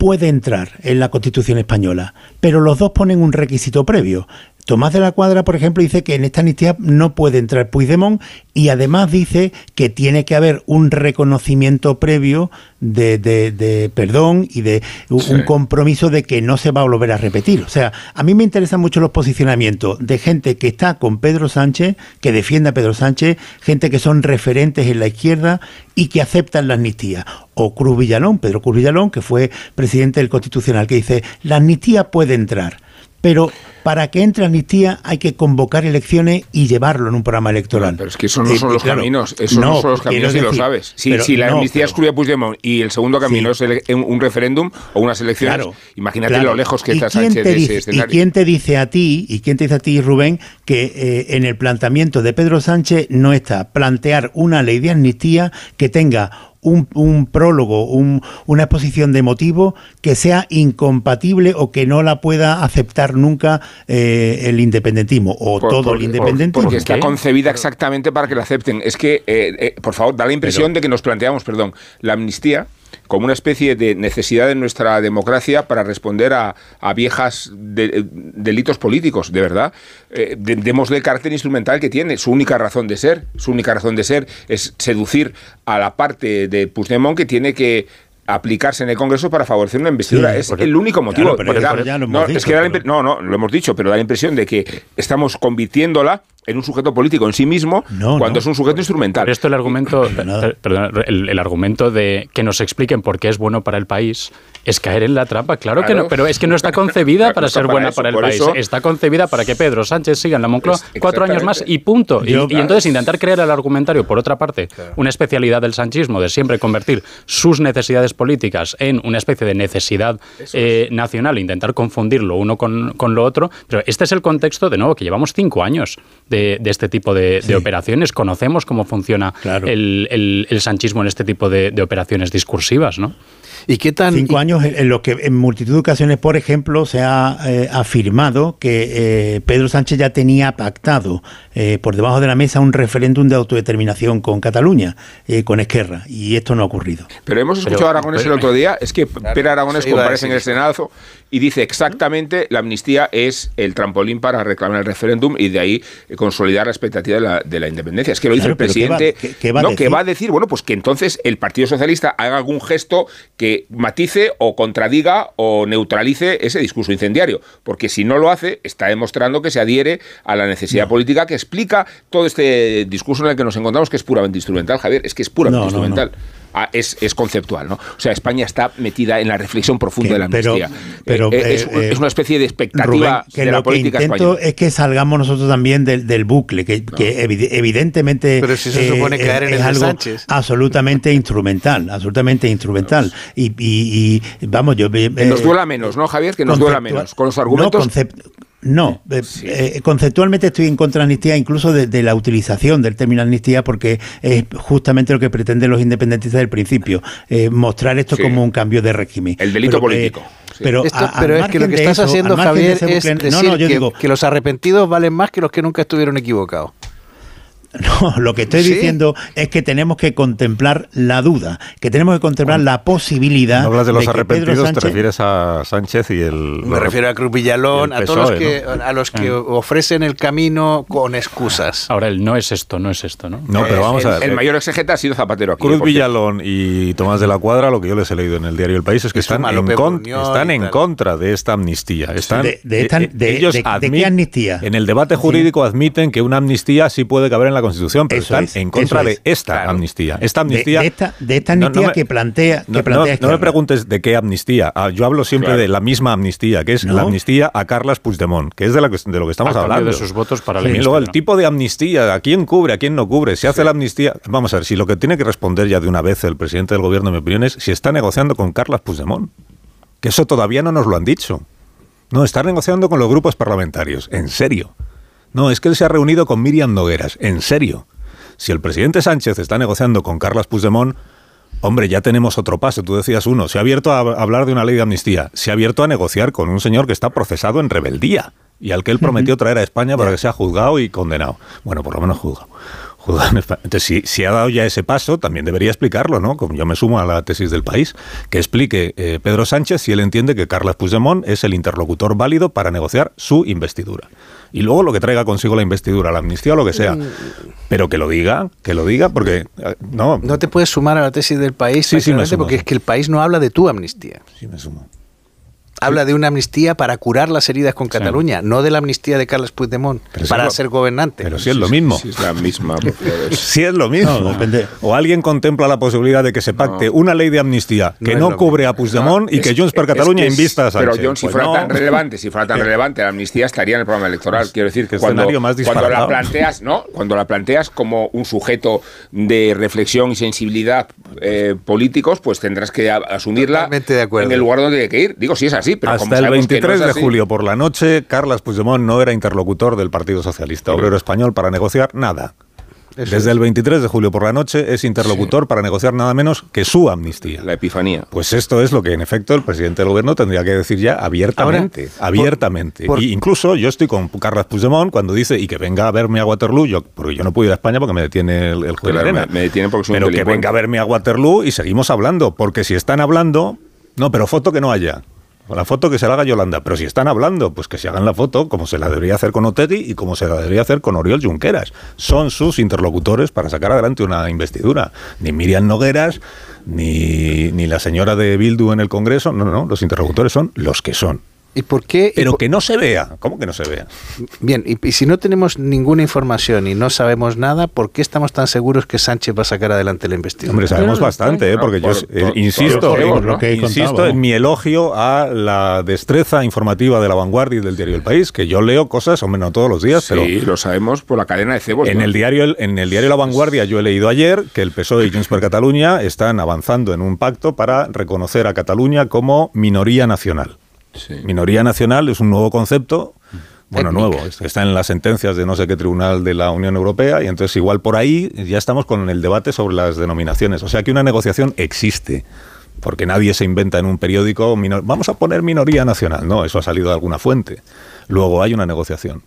puede entrar en la Constitución española, pero los dos ponen un requisito previo. Tomás de la Cuadra, por ejemplo, dice que en esta amnistía no puede entrar Puigdemont y además dice que tiene que haber un reconocimiento previo de, de- de perdón y de un compromiso de que no se va a volver a repetir. O sea, a mí me interesan mucho los posicionamientos de gente que está con Pedro Sánchez, que defiende a Pedro Sánchez, gente que son referentes en la izquierda y que aceptan la amnistía. O Cruz Villalón, Pedro Cruz Villalón, que fue presidente del Constitucional, que dice, la amnistía puede entrar. Pero para que entre amnistía hay que convocar elecciones y llevarlo en un programa electoral. Pero es que esos no Eh, son los claro, caminos, esos no, son los caminos y lo decir, sabes. Si, pero si la no, amnistía pero- excluye a Puigdemont y el segundo camino es un, referéndum o unas elecciones, Claro, imagínate claro. lo lejos que ¿Y está Sánchez de ese ¿Y quién te dice a ti, y quién te dice a ti, Rubén, que eh, en el planteamiento de Pedro Sánchez no está plantear una ley de amnistía que tenga un, un prólogo, un- una exposición de motivos que sea incompatible o que no la pueda aceptar nunca eh, el independentismo o Por- todo por- el independentismo? Porque está concebida exactamente para que la acepten. Es que, eh, eh, por favor, da la impresión de que nos planteamos, perdón, la amnistía como una especie de necesidad de nuestra democracia para responder a, a viejas de- eh, delitos políticos, de verdad. Eh, de- démosle el carácter instrumental que tiene. Su única razón de ser, su única razón de ser es seducir a la parte de Puigdemont que tiene que aplicarse en el Congreso para favorecer una investidura. Sí, es el único motivo. claro, pero Porque eso da- ya lo no, hemos es dicho, que da la pero- impre- no, no, lo hemos dicho, pero da la impresión de que estamos convirtiéndola en un sujeto político en sí mismo cuando es un sujeto instrumental. Pero esto el argumento, el, el argumento de que nos expliquen por qué es bueno para el país es caer en la trampa. Claro, que no, pero es que no está concebida para ser para buena eso, para el país. eso- Está concebida para que Pedro Sánchez siga en la Moncloa Es- cuatro años más y punto. Y- entonces intentar crear el argumentario, por otra parte, una especialidad del sanchismo de siempre convertir sus necesidades políticas en una especie de necesidad eh, nacional, intentar confundirlo uno con, con lo otro. Pero este es el contexto, de nuevo, que llevamos cinco años de, de este tipo de, de operaciones. Conocemos cómo funciona el, el- el sanchismo en este tipo de, de operaciones discursivas, ¿no? ¿Y qué tan...? Cinco años en los que en multitud de ocasiones, por ejemplo, se ha eh, afirmado que eh, Pedro Sánchez ya tenía pactado eh, por debajo de la mesa un referéndum de autodeterminación con Cataluña, eh, con Esquerra, y esto no ha ocurrido. Pero hemos escuchado a Aragonés el otro día, es que Pere Aragonés eso iba a comparece en el. Senado y dice exactamente la amnistía es el trampolín para reclamar el referéndum y de ahí consolidar la expectativa de la, de la independencia. Es que lo dice Claro, el pero ¿qué va- presidente. qué- qué va a no, decir? que va a decir, bueno, pues que entonces el Partido Socialista haga algún gesto que matice o contradiga o neutralice ese discurso incendiario. Porque si no lo hace, está demostrando que se adhiere a la necesidad política que explica todo este discurso en el que nos encontramos, que es puramente instrumental, Javier. Es que es puramente No, no. Ah, es, es conceptual, ¿no? O sea, España está metida en la reflexión profunda Que- de la pero- amnistía. pero, Eh, eh, es, eh, es una especie de expectativa Rubén, que de la lo que política intento española. es que salgamos nosotros también del, del bucle, que, que evi- evidentemente Pero si se supone caer en es el algo Sánchez. absolutamente instrumental, absolutamente instrumental. Y, y- y, vamos, yo... Que nos duela menos, ¿no, Javier? Que nos duela menos. Con los argumentos... No, no, eh, eh, conceptualmente estoy en contra de la amnistía, incluso de, de la utilización del término amnistía, porque es justamente lo que pretenden los independentistas del principio, eh, mostrar esto Sí. como un cambio de régimen. El delito Pero, eh, político. Sí. Pero, Esto- a- pero es que lo que estás eso, haciendo, de Javier, es decir no, no, yo que, digo, que los arrepentidos valen más que los que nunca estuvieron equivocados. No, lo que estoy Sí. diciendo es que tenemos que contemplar la duda, que tenemos que contemplar la posibilidad. No hablas de los arrepentidos, te Sánchez- refieres a Sánchez y el... Me refiero a Cruz Villalón, a todos los que, ¿no? a los que ofrecen el camino con excusas. Ahora, el no es esto, no es esto, ¿no? No, pero vamos a ver. El mayor exegeta ha sido Zapatero aquí. Cruz. Villalón y Tomás de la Cuadra, lo que yo les he leído en el diario El País es que están, en, con- están contra de esta amnistía. Están, De- de esta- eh, de- ellos de- de qué amnistía? En el debate jurídico admiten que una amnistía sí puede caber en la Constitución, pero Eso están es, en contra de es. esta amnistía. Esta amnistía de esta, de esta No, no amnistía me- que plantea, que no, no- plantea no me preguntes de qué amnistía. Ah, yo hablo siempre Claro. de la misma amnistía, que es la amnistía a Carlas Puigdemont, que es de, la de lo que estamos A hablando. de sus votos para el Y luego el tipo de amnistía, ¿a quién cubre, a quién no cubre? Si hace la amnistía... Vamos a ver, si lo que tiene que responder ya de una vez el presidente del gobierno, en mi opinión, es si está negociando con Carlas Puigdemont. Que eso todavía no nos lo han dicho. No, está negociando con los grupos parlamentarios. En serio. No, es que él se ha reunido con Miriam Nogueras. En serio. Si el presidente Sánchez está negociando con Carlas Puigdemont, hombre, ya tenemos otro paso. Tú decías uno. Se ha abierto a hablar de una ley de amnistía. Se ha abierto a negociar con un señor que está procesado en rebeldía y al que él prometió traer a España para que sea juzgado y condenado. Bueno, por lo menos juzgado. Juzgado en España. Entonces, si, si ha dado ya ese paso, también debería explicarlo, ¿no? Como yo me sumo a la tesis del país, que explique eh, Pedro Sánchez si él entiende que Carles Puigdemont es el interlocutor válido para negociar su investidura. Y luego lo que traiga consigo la investidura, la amnistía o lo que sea. Pero que lo diga, que lo diga, porque eh, no, No te puedes sumar a la tesis del país Sí, sí, me precisamente sumo, porque es que el país no habla de tu amnistía. Sí, me sumo. Habla de una amnistía para curar las heridas con Cataluña, no de la amnistía de Carles Puigdemont Pero si para lo- ser gobernante. Pero si es lo mismo. Sí, es la misma. Si es lo mismo. No. O alguien contempla la posibilidad de que se pacte una ley de amnistía que No cubre a Puigdemont y Es- que Junts per es Cataluña que es- invista a Sánchez. Pero John, si Pues fuera no. tan relevante, si fuera tan relevante, la amnistía estaría en el programa electoral. Quiero decir que cuando, más cuando la planteas, ¿no? Cuando la planteas como un sujeto de reflexión y sensibilidad eh, políticos, pues tendrás que asumirla Totalmente de acuerdo. en el lugar donde hay que ir. Digo, sí es así, pero como Hasta el sabemos que no 23 es de julio por la noche, Carles Puigdemont no era interlocutor del Partido Socialista Obrero Español para negociar nada. Desde el 23 de julio por la noche es interlocutor para negociar nada menos que su amnistía. La epifanía. Pues esto es lo que en efecto el presidente del gobierno tendría que decir ya abiertamente, Ahora, abiertamente. por- y incluso yo estoy con Carles Puigdemont cuando dice y que venga a verme a Waterloo, yo, porque yo no puedo ir a España porque me detiene el, el juez Claro, Llerena. me- me detiene porque soy un Pero que venga a verme a Waterloo y seguimos hablando, porque si están hablando, no, pero foto que no haya. La foto que se la haga Yolanda, pero si están hablando, pues que se hagan la foto como se la debería hacer con Otegui y como se la debería hacer con Oriol Junqueras. Son sus interlocutores para sacar adelante una investidura. Ni Miriam Nogueras, ni, ni la señora de Bildu en el Congreso. No, no, no. Los interlocutores son los que son. ¿Y por qué? Pero por- que no se vea. ¿Cómo que no se vea? Bien, y, y si no tenemos ninguna información y no sabemos nada, ¿por qué estamos tan seguros que Sánchez va a sacar adelante la investidura? Hombre, sabemos bastante, ¿eh? porque yo por- eh, por- insisto, por- por en- lo que he insisto contado. en mi elogio a la destreza informativa de la vanguardia y del diario El País, que yo leo cosas, hombre, no todos los días, pero Sí, lo sabemos por la cadena de cebos. En ¿no? el diario en el diario La Vanguardia yo he leído ayer que el PSOE y Junts per Cataluña están avanzando en un pacto para reconocer a Cataluña como minoría nacional. Sí. Minoría nacional es un nuevo concepto, bueno, nuevo, es- está en las sentencias de no sé qué tribunal de la Unión Europea y entonces igual por ahí ya estamos con el debate sobre las denominaciones. O sea que una negociación existe. Porque nadie se inventa en un periódico, vamos a poner minoría nacional. No, eso ha salido de alguna fuente. Luego hay una negociación.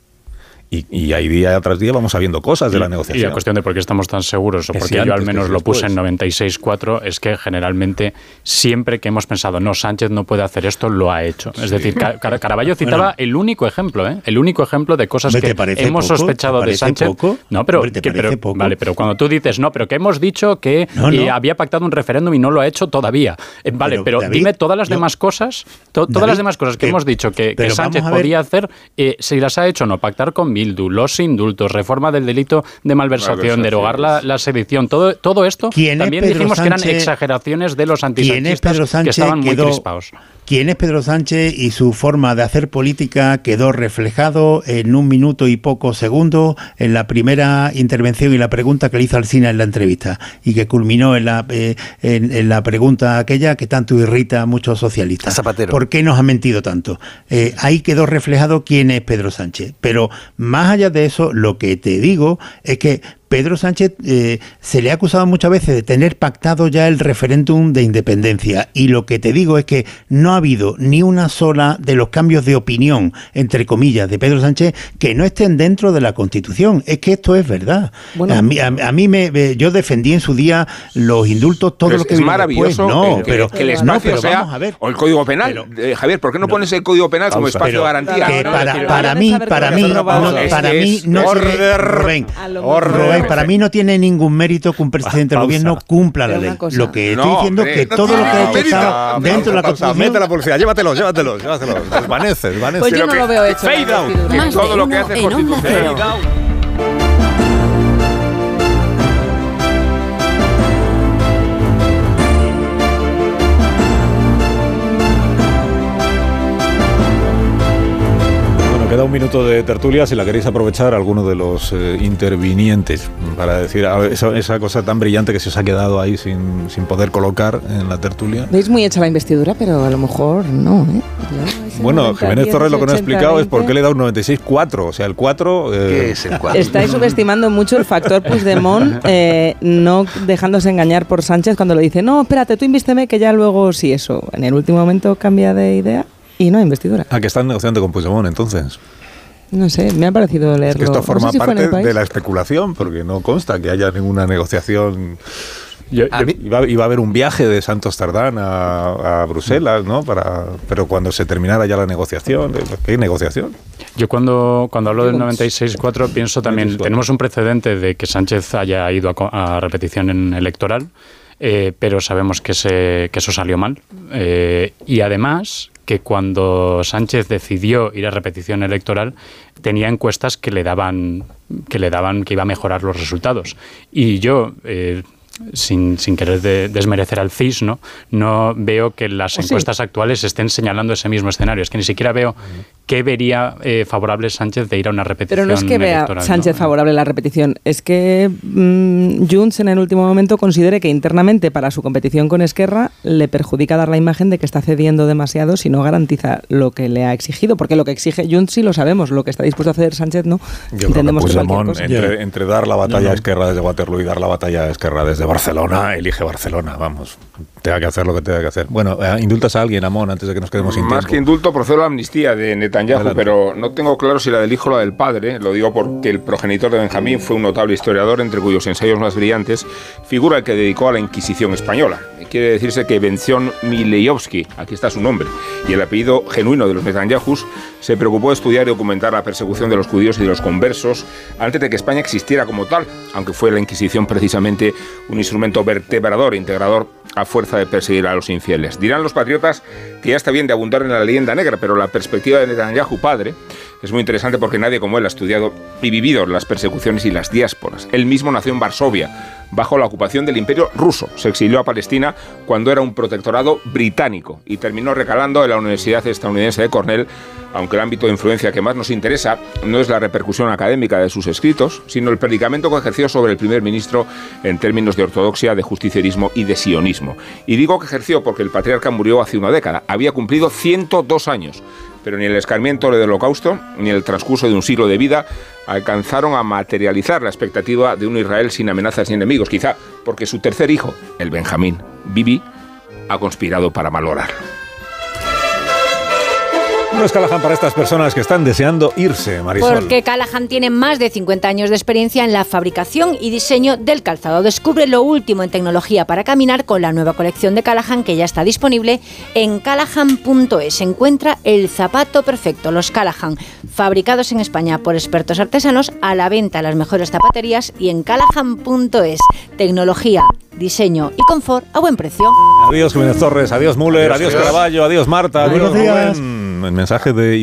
Y, y ahí día tras día vamos sabiendo cosas de la Y negociación. la cuestión de por qué estamos tan seguros, o Que porque yo al menos lo puse en después. 96.4, es que generalmente siempre que hemos pensado, no, Sánchez no puede hacer esto, lo ha hecho. Es decir, Ca- Cara- Caraballo citaba Bueno. el único ejemplo, ¿eh? el único ejemplo de cosas Hombre, ¿te que hemos poco? sospechado ¿Te de Sánchez. poco? No, pero, Hombre, ¿te que- parece pero- poco? vale, pero cuando tú dices, no, pero que hemos dicho que No, no. eh, había pactado un referéndum y no lo ha hecho todavía. Eh, vale, Pero, pero, David, dime todas las yo- demás cosas, to- todas las demás cosas que que- hemos dicho que, que Sánchez podía hacer, eh, si las ha hecho o no, pactar con Bildu, los indultos, reforma del delito de malversación, derogar la, la sedición, todo, todo esto ¿Quién es también dijimos que eran exageraciones de los ¿Quién es antisanchistas Pedro que estaban muy Quedó- crispados. ¿Quién es Pedro Sánchez y su forma de hacer política quedó reflejado en un minuto y pocos segundos en la primera intervención y la pregunta que le hizo Alsina en la entrevista y que culminó en la, eh, en, en la pregunta aquella que tanto irrita a muchos socialistas. Zapatero. ¿Por qué nos ha mentido tanto? Eh, ahí quedó reflejado quién es Pedro Sánchez. Pero más allá de eso, lo que te digo es que Pedro Sánchez eh, se le ha acusado muchas veces de tener pactado ya el referéndum de independencia. Y lo que te digo es que no ha habido ni una sola de los cambios de opinión, entre comillas, de Pedro Sánchez que no estén dentro de la Constitución. Es que esto es verdad. a mí, a, mí me, yo defendí en su día los indultos, todo lo que es maravilloso No, que, pero, que el espacio sea a ver, o el Código Penal. Eh, Javier, ¿por qué no, pones el Código Penal como espacio de garantía? para, para mí, para mí, para mí no Rubén, Rubén, para mí no tiene ningún mérito que un presidente del gobierno cumpla la ley. Lo que estoy diciendo es que todo lo que ha hecho dentro de la Constitución. Mete la policía, llévatelo, llévatelo, llévatelo. Desvanece, desvanece. Pues yo no lo veo hecho. Fade out. Todo lo que hace Constitución. Queda un minuto de tertulia si la queréis aprovechar alguno de los eh, intervinientes para decir esa, cosa tan brillante que se os ha quedado ahí sin, sin poder colocar en la tertulia. Veis muy hecha la investidura, pero a lo mejor no. ¿eh? bueno, Jiménez Torres lo que no ha explicado es por qué le da un 96-4. O sea, el 4. Eh, ¿Qué es el 4? Estáis subestimando mucho el factor Puigdemont, eh, no dejándose engañar por Sánchez cuando le dice, no, espérate, tú invísteme que ya luego sí, eso. En el último momento cambia de idea. Y no hay investidura. ¿A ah, que están negociando con Puigdemont entonces? No sé, me ha parecido leerlo. Es que esto forma parte de la especulación, porque no consta que haya ninguna negociación. iba, a haber un viaje de Santos Tardán a, Bruselas, ¿no? Para, pero cuando se terminara ya la negociación, ¿qué negociación? Yo cuando, cuando hablo del 96-4 pienso también, tenemos un precedente de que Sánchez haya ido a, repetición en electoral, eh, pero sabemos que, se, que eso salió mal. Eh, y además que cuando Sánchez decidió ir a repetición electoral tenía encuestas que le daban que le daban que iba a mejorar los resultados y yo eh, sin, sin, querer desmerecer al CIS, ¿no? no veo que las encuestas actuales estén señalando ese mismo escenario. Es que ni siquiera veo ¿qué vería eh, favorable Sánchez de ir a una repetición? Pero no es que vea Sánchez favorable la repetición, es que mm, Junts en el último momento considere que internamente para su competición con Esquerra le perjudica dar la imagen de que está cediendo demasiado si no garantiza lo que le ha exigido, porque lo que exige Junts sí lo sabemos, lo que está dispuesto a hacer Sánchez no. Yo Entendemos que, entre, entre, dar la batalla a Esquerra desde Waterloo y dar la batalla a Esquerra desde Barcelona, elige Barcelona, vamos, tenga que hacer lo que tenga que hacer. Bueno, eh, indultas a alguien, Amón, antes de que nos quedemos sin Más que indulto, procedo a la amnistía de Netanyahu, pero no tengo claro si la del hijo o la del padre. Lo digo porque el progenitor de Benjamín fue un notable historiador, entre cuyos ensayos más brillantes figura el que dedicó a la Inquisición española. Quiere decirse que Bención Milejowski, aquí está su nombre, y el apellido genuino de los Netanyahus, se preocupó de estudiar y documentar la persecución de los judíos y de los conversos antes de que España existiera como tal, aunque fue la Inquisición precisamente un instrumento vertebrador, integrador a fuerza de perseguir a los infieles. Dirán los patriotas que ya está bien de abundar en la leyenda negra, pero la perspectiva de Netanyahu padre es muy interesante porque nadie como él ha estudiado y vivido las persecuciones y las diásporas. Él mismo nació en Varsovia, bajo la ocupación del imperio ruso. Se exilió a Palestina cuando era un protectorado británico y terminó recalando en la Universidad estadounidense de Cornell, aunque el ámbito de influencia que más nos interesa no es la repercusión académica de sus escritos, sino el predicamento que ejerció sobre el primer ministro en términos de ortodoxia, de justicierismo y de sionismo. Y digo que ejerció porque el patriarca murió hace una década, había cumplido 102 años pero ni el escarmiento del holocausto ni el transcurso de un siglo de vida alcanzaron a materializar la expectativa de un Israel sin amenazas ni enemigos, quizá porque su tercer hijo, el Benjamín, Bibi, ha conspirado para malograrlo. No es Callahan para estas personas que están deseando irse, Marisol. Porque Callahan tiene más de 50 años de experiencia en la fabricación y diseño del calzado. Descubre lo último en tecnología para caminar con la nueva colección de Callahan que ya está disponible en callahan.es. Encuentra el zapato perfecto, los Callahan, fabricados en España por expertos artesanos, a la venta en las mejores zapaterías y en callahan.es. Tecnología, diseño y confort a buen precio. Adiós Jiménez Torres, adiós Müller, adiós, adiós Caraballo, adiós Marta, adiós, mensaje de